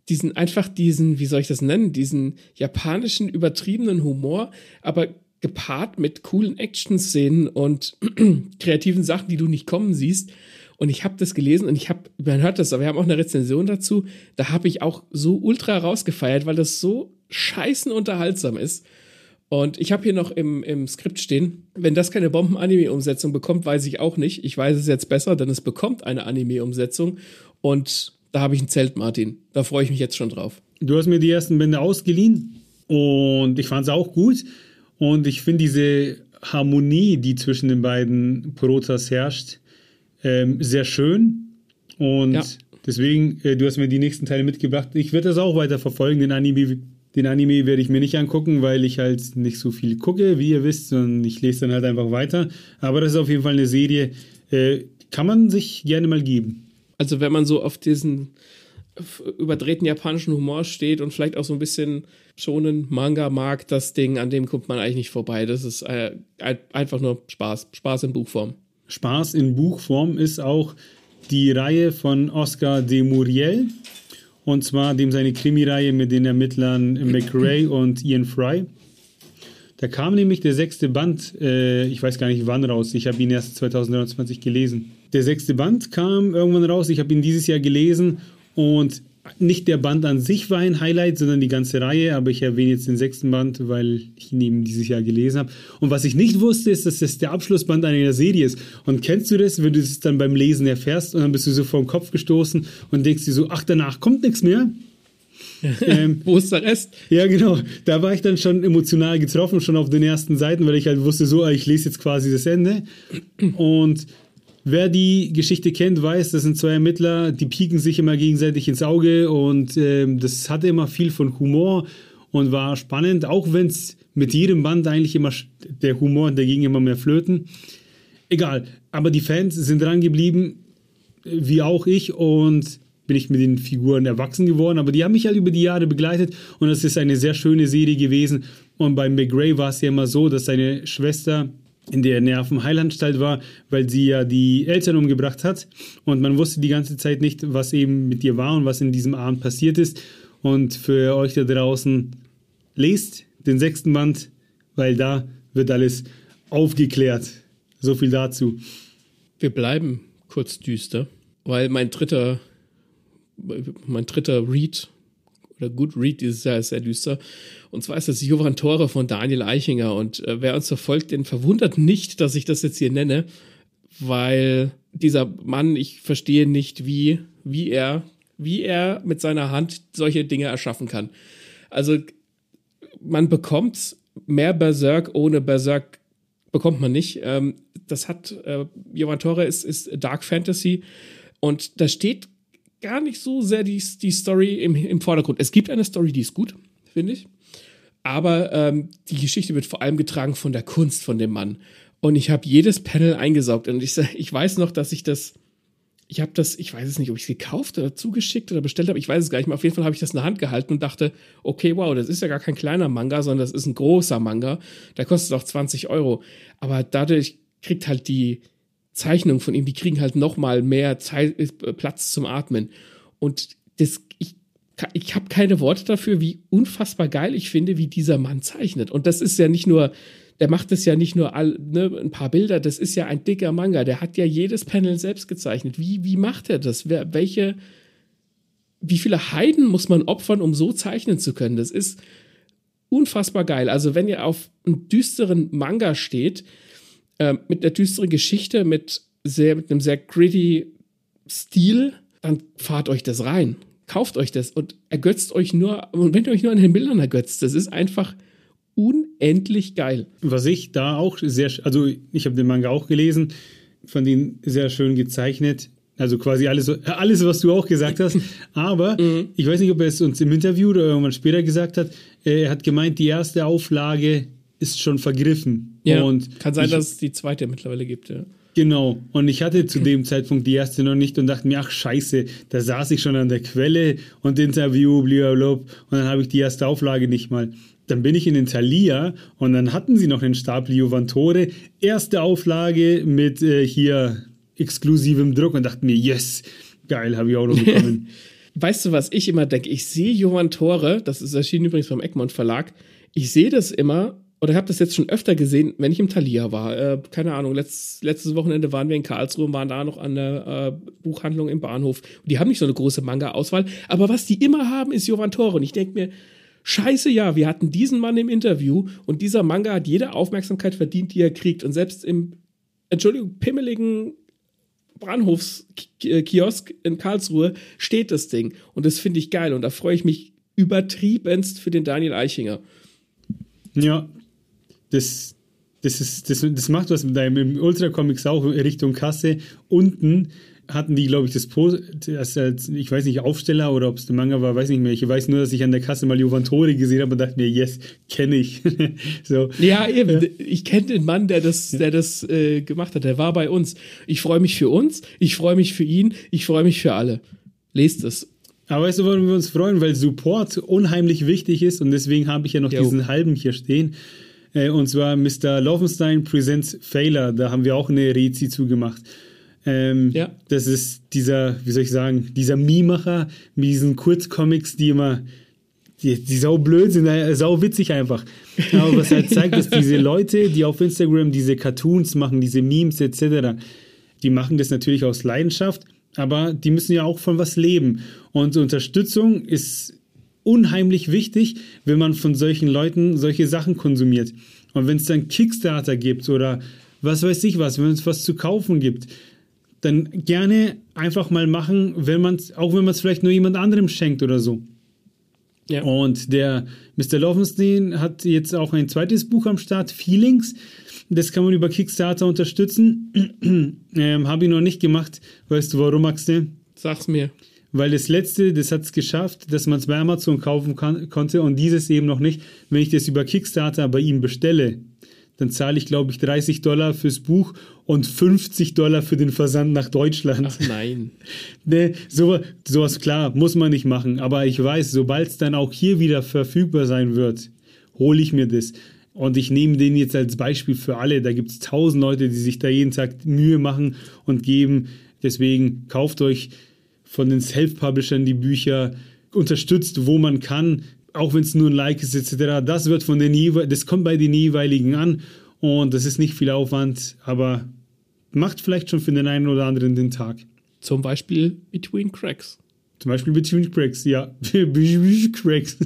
diesen einfach diesen, wie soll ich das nennen, diesen japanischen übertriebenen Humor, aber gepaart mit coolen Action-Szenen und kreativen Sachen, die du nicht kommen siehst. Und ich habe das gelesen und ich habe, man hört das, aber wir haben auch eine Rezension dazu. Da habe ich auch so ultra rausgefeiert, weil das so scheißen unterhaltsam ist. Und ich habe hier noch im, im Skript stehen, wenn das keine Bomben-Anime-Umsetzung bekommt, weiß ich auch nicht. Ich weiß es jetzt besser, denn es bekommt eine Anime-Umsetzung. Und da habe ich ein Zelt, Martin. Da freue ich mich jetzt schon drauf. Du hast mir die ersten Bände ausgeliehen und ich fand es auch gut. Und ich finde diese Harmonie, die zwischen den beiden Protas herrscht, ähm, sehr schön. Und Ja. deswegen, äh, du hast mir die nächsten Teile mitgebracht. Ich werde das auch weiter verfolgen. Den Anime, den Anime werde ich mir nicht angucken, weil ich halt nicht so viel gucke, wie ihr wisst, sondern ich lese dann halt einfach weiter. Aber das ist auf jeden Fall eine Serie, äh, kann man sich gerne mal geben. Also wenn man so auf diesen überdrehten japanischen Humor steht und vielleicht auch so ein bisschen schonen Manga mag, das Ding, an dem kommt man eigentlich nicht vorbei. Das ist äh, ein- einfach nur Spaß. Spaß in Buchform. Spaß in Buchform ist auch die Reihe von Oscar de Muriel. Und zwar dem seine Krimireihe mit den Ermittlern McRae und Ian Fry. Da kam nämlich der sechste Band, äh, ich weiß gar nicht wann raus, ich habe ihn erst 2029 gelesen. Der sechste Band kam irgendwann raus, ich habe ihn dieses Jahr gelesen und nicht der Band an sich war ein Highlight, sondern die ganze Reihe, aber ich erwähne jetzt den sechsten Band, weil ich ihn eben dieses Jahr gelesen habe. Und was ich nicht wusste, ist, dass das der Abschlussband einer Serie ist. Und kennst du das, wenn du das dann beim Lesen erfährst und dann bist du so vor den Kopf gestoßen und denkst dir so, ach, danach kommt nichts mehr? ähm, Wo ist der Rest? ja, genau. Da war ich dann schon emotional getroffen, schon auf den ersten Seiten, weil ich halt wusste, so, ich lese jetzt quasi das Ende. Und wer die Geschichte kennt, weiß, das sind zwei Ermittler, die pieken sich immer gegenseitig ins Auge und ähm, das hatte immer viel von Humor und war spannend, auch wenn es mit jedem Band eigentlich immer der Humor, der ging immer mehr flöten. Egal, aber die Fans sind dran geblieben, wie auch ich und bin ich mit den Figuren erwachsen geworden, aber die haben mich halt über die Jahre begleitet und es ist eine sehr schöne Serie gewesen. Und bei McGray war es ja immer so, dass seine Schwester in der Nervenheilanstalt war, weil sie ja die Eltern umgebracht hat und man wusste die ganze Zeit nicht, was eben mit ihr war und was in diesem Abend passiert ist. Und für euch da draußen, lest den sechsten Band, weil da wird alles aufgeklärt. So viel dazu. Wir bleiben kurz düster, weil mein dritter, mein dritter Read oder Good Read dieses Jahr ist sehr düster. Und zwar ist das Jovan Tore von Daniel Eichinger. Und äh, wer uns verfolgt, den verwundert nicht, dass ich das jetzt hier nenne, weil dieser Mann, ich verstehe nicht, wie, wie er, wie er mit seiner Hand solche Dinge erschaffen kann. Also man bekommt mehr Berserk ohne Berserk bekommt man nicht. Ähm, das hat, äh, Jovan Torre ist, ist Dark Fantasy und da steht gar nicht so sehr die, die Story im, im Vordergrund. Es gibt eine Story, die ist gut, finde ich. Aber ähm, die Geschichte wird vor allem getragen von der Kunst von dem Mann. Und ich habe jedes Panel eingesaugt. Und ich, ich weiß noch, dass ich das ich habe das, ich weiß es nicht, ob ich es gekauft oder zugeschickt oder bestellt habe, ich weiß es gar nicht mehr. Auf jeden Fall habe ich das in der Hand gehalten und dachte, okay, wow, das ist ja gar kein kleiner Manga, sondern das ist ein großer Manga. Der kostet auch 20 Euro. Aber dadurch kriegt halt die Zeichnung von ihm, die kriegen halt noch mal mehr Zeit, äh, Platz zum Atmen. Und das, ich, ich habe keine Worte dafür, wie unfassbar geil ich finde, wie dieser Mann zeichnet. Und das ist ja nicht nur der macht es ja nicht nur all, ne, ein paar Bilder, das ist ja ein dicker Manga, der hat ja jedes Panel selbst gezeichnet. Wie, wie macht er das? Wer, welche, wie viele Heiden muss man opfern, um so zeichnen zu können? Das ist unfassbar geil. Also, wenn ihr auf einem düsteren Manga steht, äh, mit einer düsteren Geschichte, mit, sehr, mit einem sehr gritty Stil, dann fahrt euch das rein. Kauft euch das und ergötzt euch nur, und wenn ihr euch nur an den Bildern ergötzt, das ist einfach unendlich geil. Was ich da auch sehr, also ich habe den Manga auch gelesen, fand ihn sehr schön gezeichnet. Also quasi alles, alles, was du auch gesagt hast. Aber mhm. ich weiß nicht, ob er es uns im Interview oder irgendwann später gesagt hat. Er hat gemeint, die erste Auflage ist schon vergriffen. Ja, und kann sein, ich, dass es die zweite mittlerweile gibt, ja. Genau. Und ich hatte zu dem Zeitpunkt die erste noch nicht und dachte mir, ach scheiße, da saß ich schon an der Quelle und Interview, blablabla. Und dann habe ich die erste Auflage nicht mal. Dann bin ich in den Thalia und dann hatten sie noch den Stapel Juvantore, erste Auflage mit äh, hier exklusivem Druck und dachte mir, yes, geil, habe ich auch noch bekommen. weißt du, was ich immer denke? Ich sehe Juvantore, das ist erschienen übrigens beim Egmont Verlag, ich sehe das immer oder habe das jetzt schon öfter gesehen, wenn ich im Thalia war. Äh, keine Ahnung, letzt, letztes Wochenende waren wir in Karlsruhe und waren da noch an der äh, Buchhandlung im Bahnhof. Und die haben nicht so eine große Manga-Auswahl, aber was die immer haben, ist Jovantore. Und ich denke mir, Scheiße, ja, wir hatten diesen Mann im Interview und dieser Manga hat jede Aufmerksamkeit verdient, die er kriegt. Und selbst im, Entschuldigung, pimmeligen Bahnhofskiosk in Karlsruhe steht das Ding. Und das finde ich geil. Und da freue ich mich übertriebenst für den Daniel Eichinger. Ja, das, das, ist, das, das macht was mit deinem Ultra Comics auch Richtung Kasse. Unten hatten die, glaube ich, das Post, das als, ich weiß nicht, Aufsteller oder ob es der Manga war, weiß nicht mehr. Ich weiß nur, dass ich an der Kasse mal Jovantore gesehen habe und dachte mir, yes, kenne ich. so. Ja, eben. Ja. Ich kenne den Mann, der das, der das äh, gemacht hat. Der war bei uns. Ich freue mich für uns, ich freue mich für ihn, ich freue mich für alle. Lest es. Aber weißt du, warum wir uns freuen? Weil Support unheimlich wichtig ist und deswegen habe ich ja noch jo. diesen halben hier stehen. Äh, und zwar Mr. Laufenstein Presents Failer. Da haben wir auch eine Rezi zugemacht. Ähm, ja. Das ist dieser, wie soll ich sagen, dieser Mie-Macher mit diesen Kurzcomics, die immer, die, die sau blöd sind, äh, sau witzig einfach. Aber was halt zeigt, dass diese Leute, die auf Instagram diese Cartoons machen, diese Memes etc., die machen das natürlich aus Leidenschaft, aber die müssen ja auch von was leben. Und Unterstützung ist unheimlich wichtig, wenn man von solchen Leuten solche Sachen konsumiert. Und wenn es dann Kickstarter gibt oder was weiß ich was, wenn es was zu kaufen gibt, dann gerne einfach mal machen, wenn man auch wenn man es vielleicht nur jemand anderem schenkt oder so. Ja. Und der Mr. Lovenstein hat jetzt auch ein zweites Buch am Start, Feelings. Das kann man über Kickstarter unterstützen. ähm, Habe ich noch nicht gemacht. Weißt du warum, Axel? Sag's mir. Weil das letzte, das hat es geschafft, dass man es bei Amazon kaufen kann, konnte und dieses eben noch nicht. Wenn ich das über Kickstarter bei ihm bestelle, dann zahle ich, glaube ich, 30 Dollar fürs Buch und 50 Dollar für den Versand nach Deutschland. Ach nein. nee, so, sowas klar, muss man nicht machen. Aber ich weiß, sobald es dann auch hier wieder verfügbar sein wird, hole ich mir das. Und ich nehme den jetzt als Beispiel für alle. Da gibt es tausend Leute, die sich da jeden Tag Mühe machen und geben. Deswegen kauft euch von den Self-Publishern die Bücher, unterstützt, wo man kann auch wenn es nur ein Like ist etc., das wird von den das kommt bei den jeweiligen an und das ist nicht viel Aufwand, aber macht vielleicht schon für den einen oder anderen den Tag. Zum Beispiel Between Cracks. Zum Beispiel Between Cracks, ja. Between Cracks.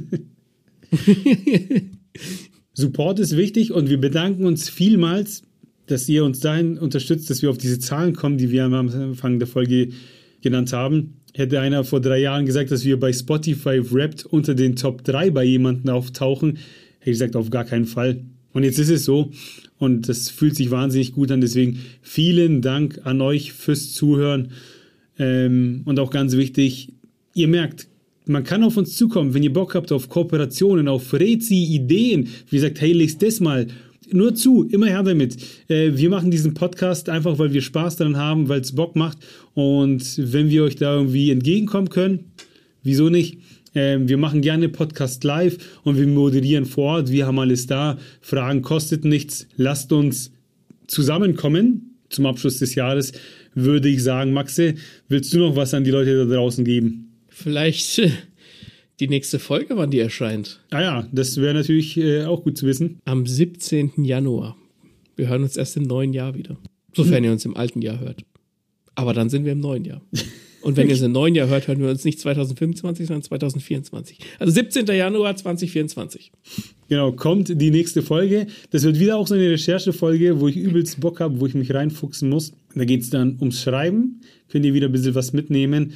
Support ist wichtig und wir bedanken uns vielmals, dass ihr uns dahin unterstützt, dass wir auf diese Zahlen kommen, die wir am Anfang der Folge genannt haben hätte einer vor drei Jahren gesagt, dass wir bei Spotify Wrapped unter den Top 3 bei jemandem auftauchen, hätte ich gesagt, auf gar keinen Fall. Und jetzt ist es so und das fühlt sich wahnsinnig gut an. Deswegen vielen Dank an euch fürs Zuhören. Ähm, und auch ganz wichtig, ihr merkt, man kann auf uns zukommen, wenn ihr Bock habt auf Kooperationen, auf Rezi, Ideen. Wie gesagt, hey, lest das mal. Nur zu, immer her damit. Äh, wir machen diesen Podcast einfach, weil wir Spaß daran haben, weil es Bock macht. Und wenn wir euch da irgendwie entgegenkommen können, wieso nicht? Ähm, wir machen gerne Podcast live und wir moderieren vor Ort. Wir haben alles da. Fragen kostet nichts. Lasst uns zusammenkommen zum Abschluss des Jahres, würde ich sagen. Maxe, willst du noch was an die Leute da draußen geben? Vielleicht äh, die nächste Folge, wann die erscheint. Ah ja, das wäre natürlich äh, auch gut zu wissen. Am 17. Januar. Wir hören uns erst im neuen Jahr wieder. Sofern hm. ihr uns im alten Jahr hört. Aber dann sind wir im neuen Jahr. Und wenn ihr es im neuen Jahr hört, hören wir uns nicht 2025, sondern 2024. Also 17. Januar 2024. Genau, kommt die nächste Folge. Das wird wieder auch so eine Recherchefolge, wo ich übelst Bock habe, wo ich mich reinfuchsen muss. Da geht es dann ums Schreiben. Könnt ihr wieder ein bisschen was mitnehmen.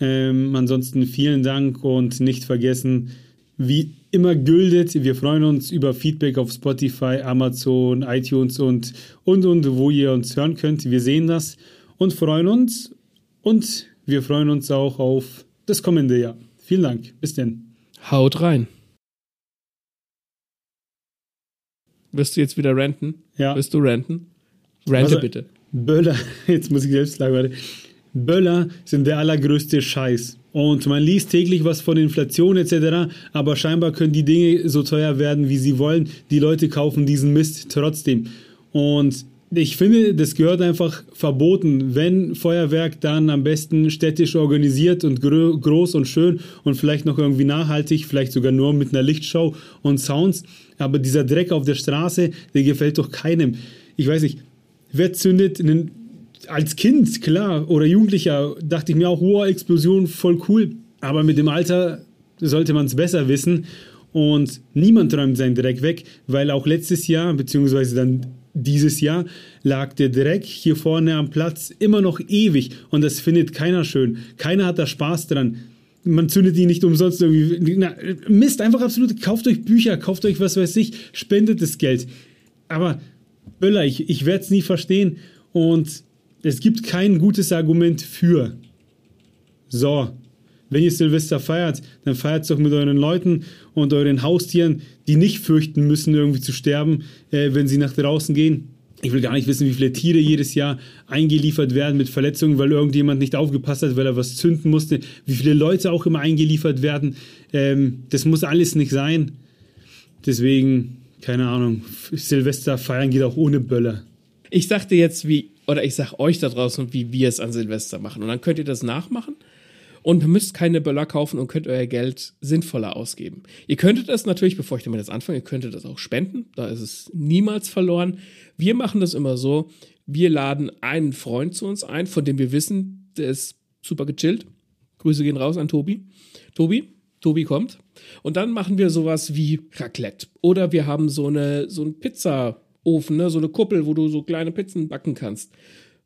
Ähm, ansonsten vielen Dank und nicht vergessen, wie immer gültet, wir freuen uns über Feedback auf Spotify, Amazon, iTunes und, und, und, wo ihr uns hören könnt. Wir sehen das und freuen uns. Und wir freuen uns auch auf das kommende Jahr. Vielen Dank. Bis denn. Haut rein. Wirst du jetzt wieder ranten? Ja. Wirst du ranten? Rante also, bitte. Böller, jetzt muss ich selbst sagen, warte. Böller sind der allergrößte Scheiß. Und man liest täglich was von Inflation etc., aber scheinbar können die Dinge so teuer werden, wie sie wollen. Die Leute kaufen diesen Mist trotzdem. Und ich finde, das gehört einfach verboten. Wenn Feuerwerk, dann am besten städtisch organisiert und gro groß und schön und vielleicht noch irgendwie nachhaltig, vielleicht sogar nur mit einer Lichtshow und Sounds. Aber dieser Dreck auf der Straße, der gefällt doch keinem. Ich weiß nicht, wer zündet einen, als Kind, klar, oder Jugendlicher, dachte ich mir auch, wow, Explosion, voll cool. Aber mit dem Alter sollte man es besser wissen. Und niemand räumt seinen Dreck weg, weil auch letztes Jahr, beziehungsweise dann dieses Jahr lag der Dreck hier vorne am Platz immer noch ewig und das findet keiner schön. Keiner hat da Spaß dran. Man zündet die nicht umsonst irgendwie. Na, Mist, einfach absolut. Kauft euch Bücher, kauft euch was weiß ich, spendet das Geld. Aber Böller, ich, ich werde es nie verstehen und es gibt kein gutes Argument für. So, wenn ihr Silvester feiert, dann feiert es doch mit euren Leuten und euren Haustieren, die nicht fürchten müssen, irgendwie zu sterben, äh, wenn sie nach draußen gehen. Ich will gar nicht wissen, wie viele Tiere jedes Jahr eingeliefert werden mit Verletzungen, weil irgendjemand nicht aufgepasst hat, weil er was zünden musste. Wie viele Leute auch immer eingeliefert werden. Ähm, das muss alles nicht sein. Deswegen, keine Ahnung, Silvester feiern geht auch ohne Böller. Ich sagte jetzt, wie, oder ich sag euch da draußen, wie wir es an Silvester machen. Und dann könnt ihr das nachmachen. Und müsst keine Böller kaufen und könnt euer Geld sinnvoller ausgeben. Ihr könntet es natürlich, bevor ich damit jetzt anfange, ihr könntet das auch spenden. Da ist es niemals verloren. Wir machen das immer so. Wir laden einen Freund zu uns ein, von dem wir wissen, der ist super gechillt. Grüße gehen raus an Tobi. Tobi, Tobi kommt. Und dann machen wir sowas wie Raclette. Oder wir haben so eine, so einen Pizzaofen, ne? so eine Kuppel, wo du so kleine Pizzen backen kannst.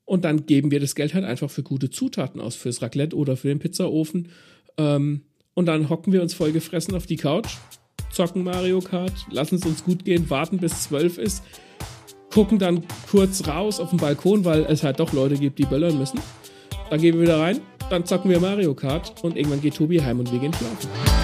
Und dann geben wir das Geld halt einfach für gute Zutaten aus, fürs Raclette oder für den Pizzaofen. Ähm, und dann hocken wir uns vollgefressen auf die Couch, zocken Mario Kart, lassen es uns gut gehen, warten bis zwölf ist, gucken dann kurz raus auf den Balkon, weil es halt doch Leute gibt, die böllern müssen. Dann gehen wir wieder rein, dann zocken wir Mario Kart und irgendwann geht Tobi heim und wir gehen schlafen.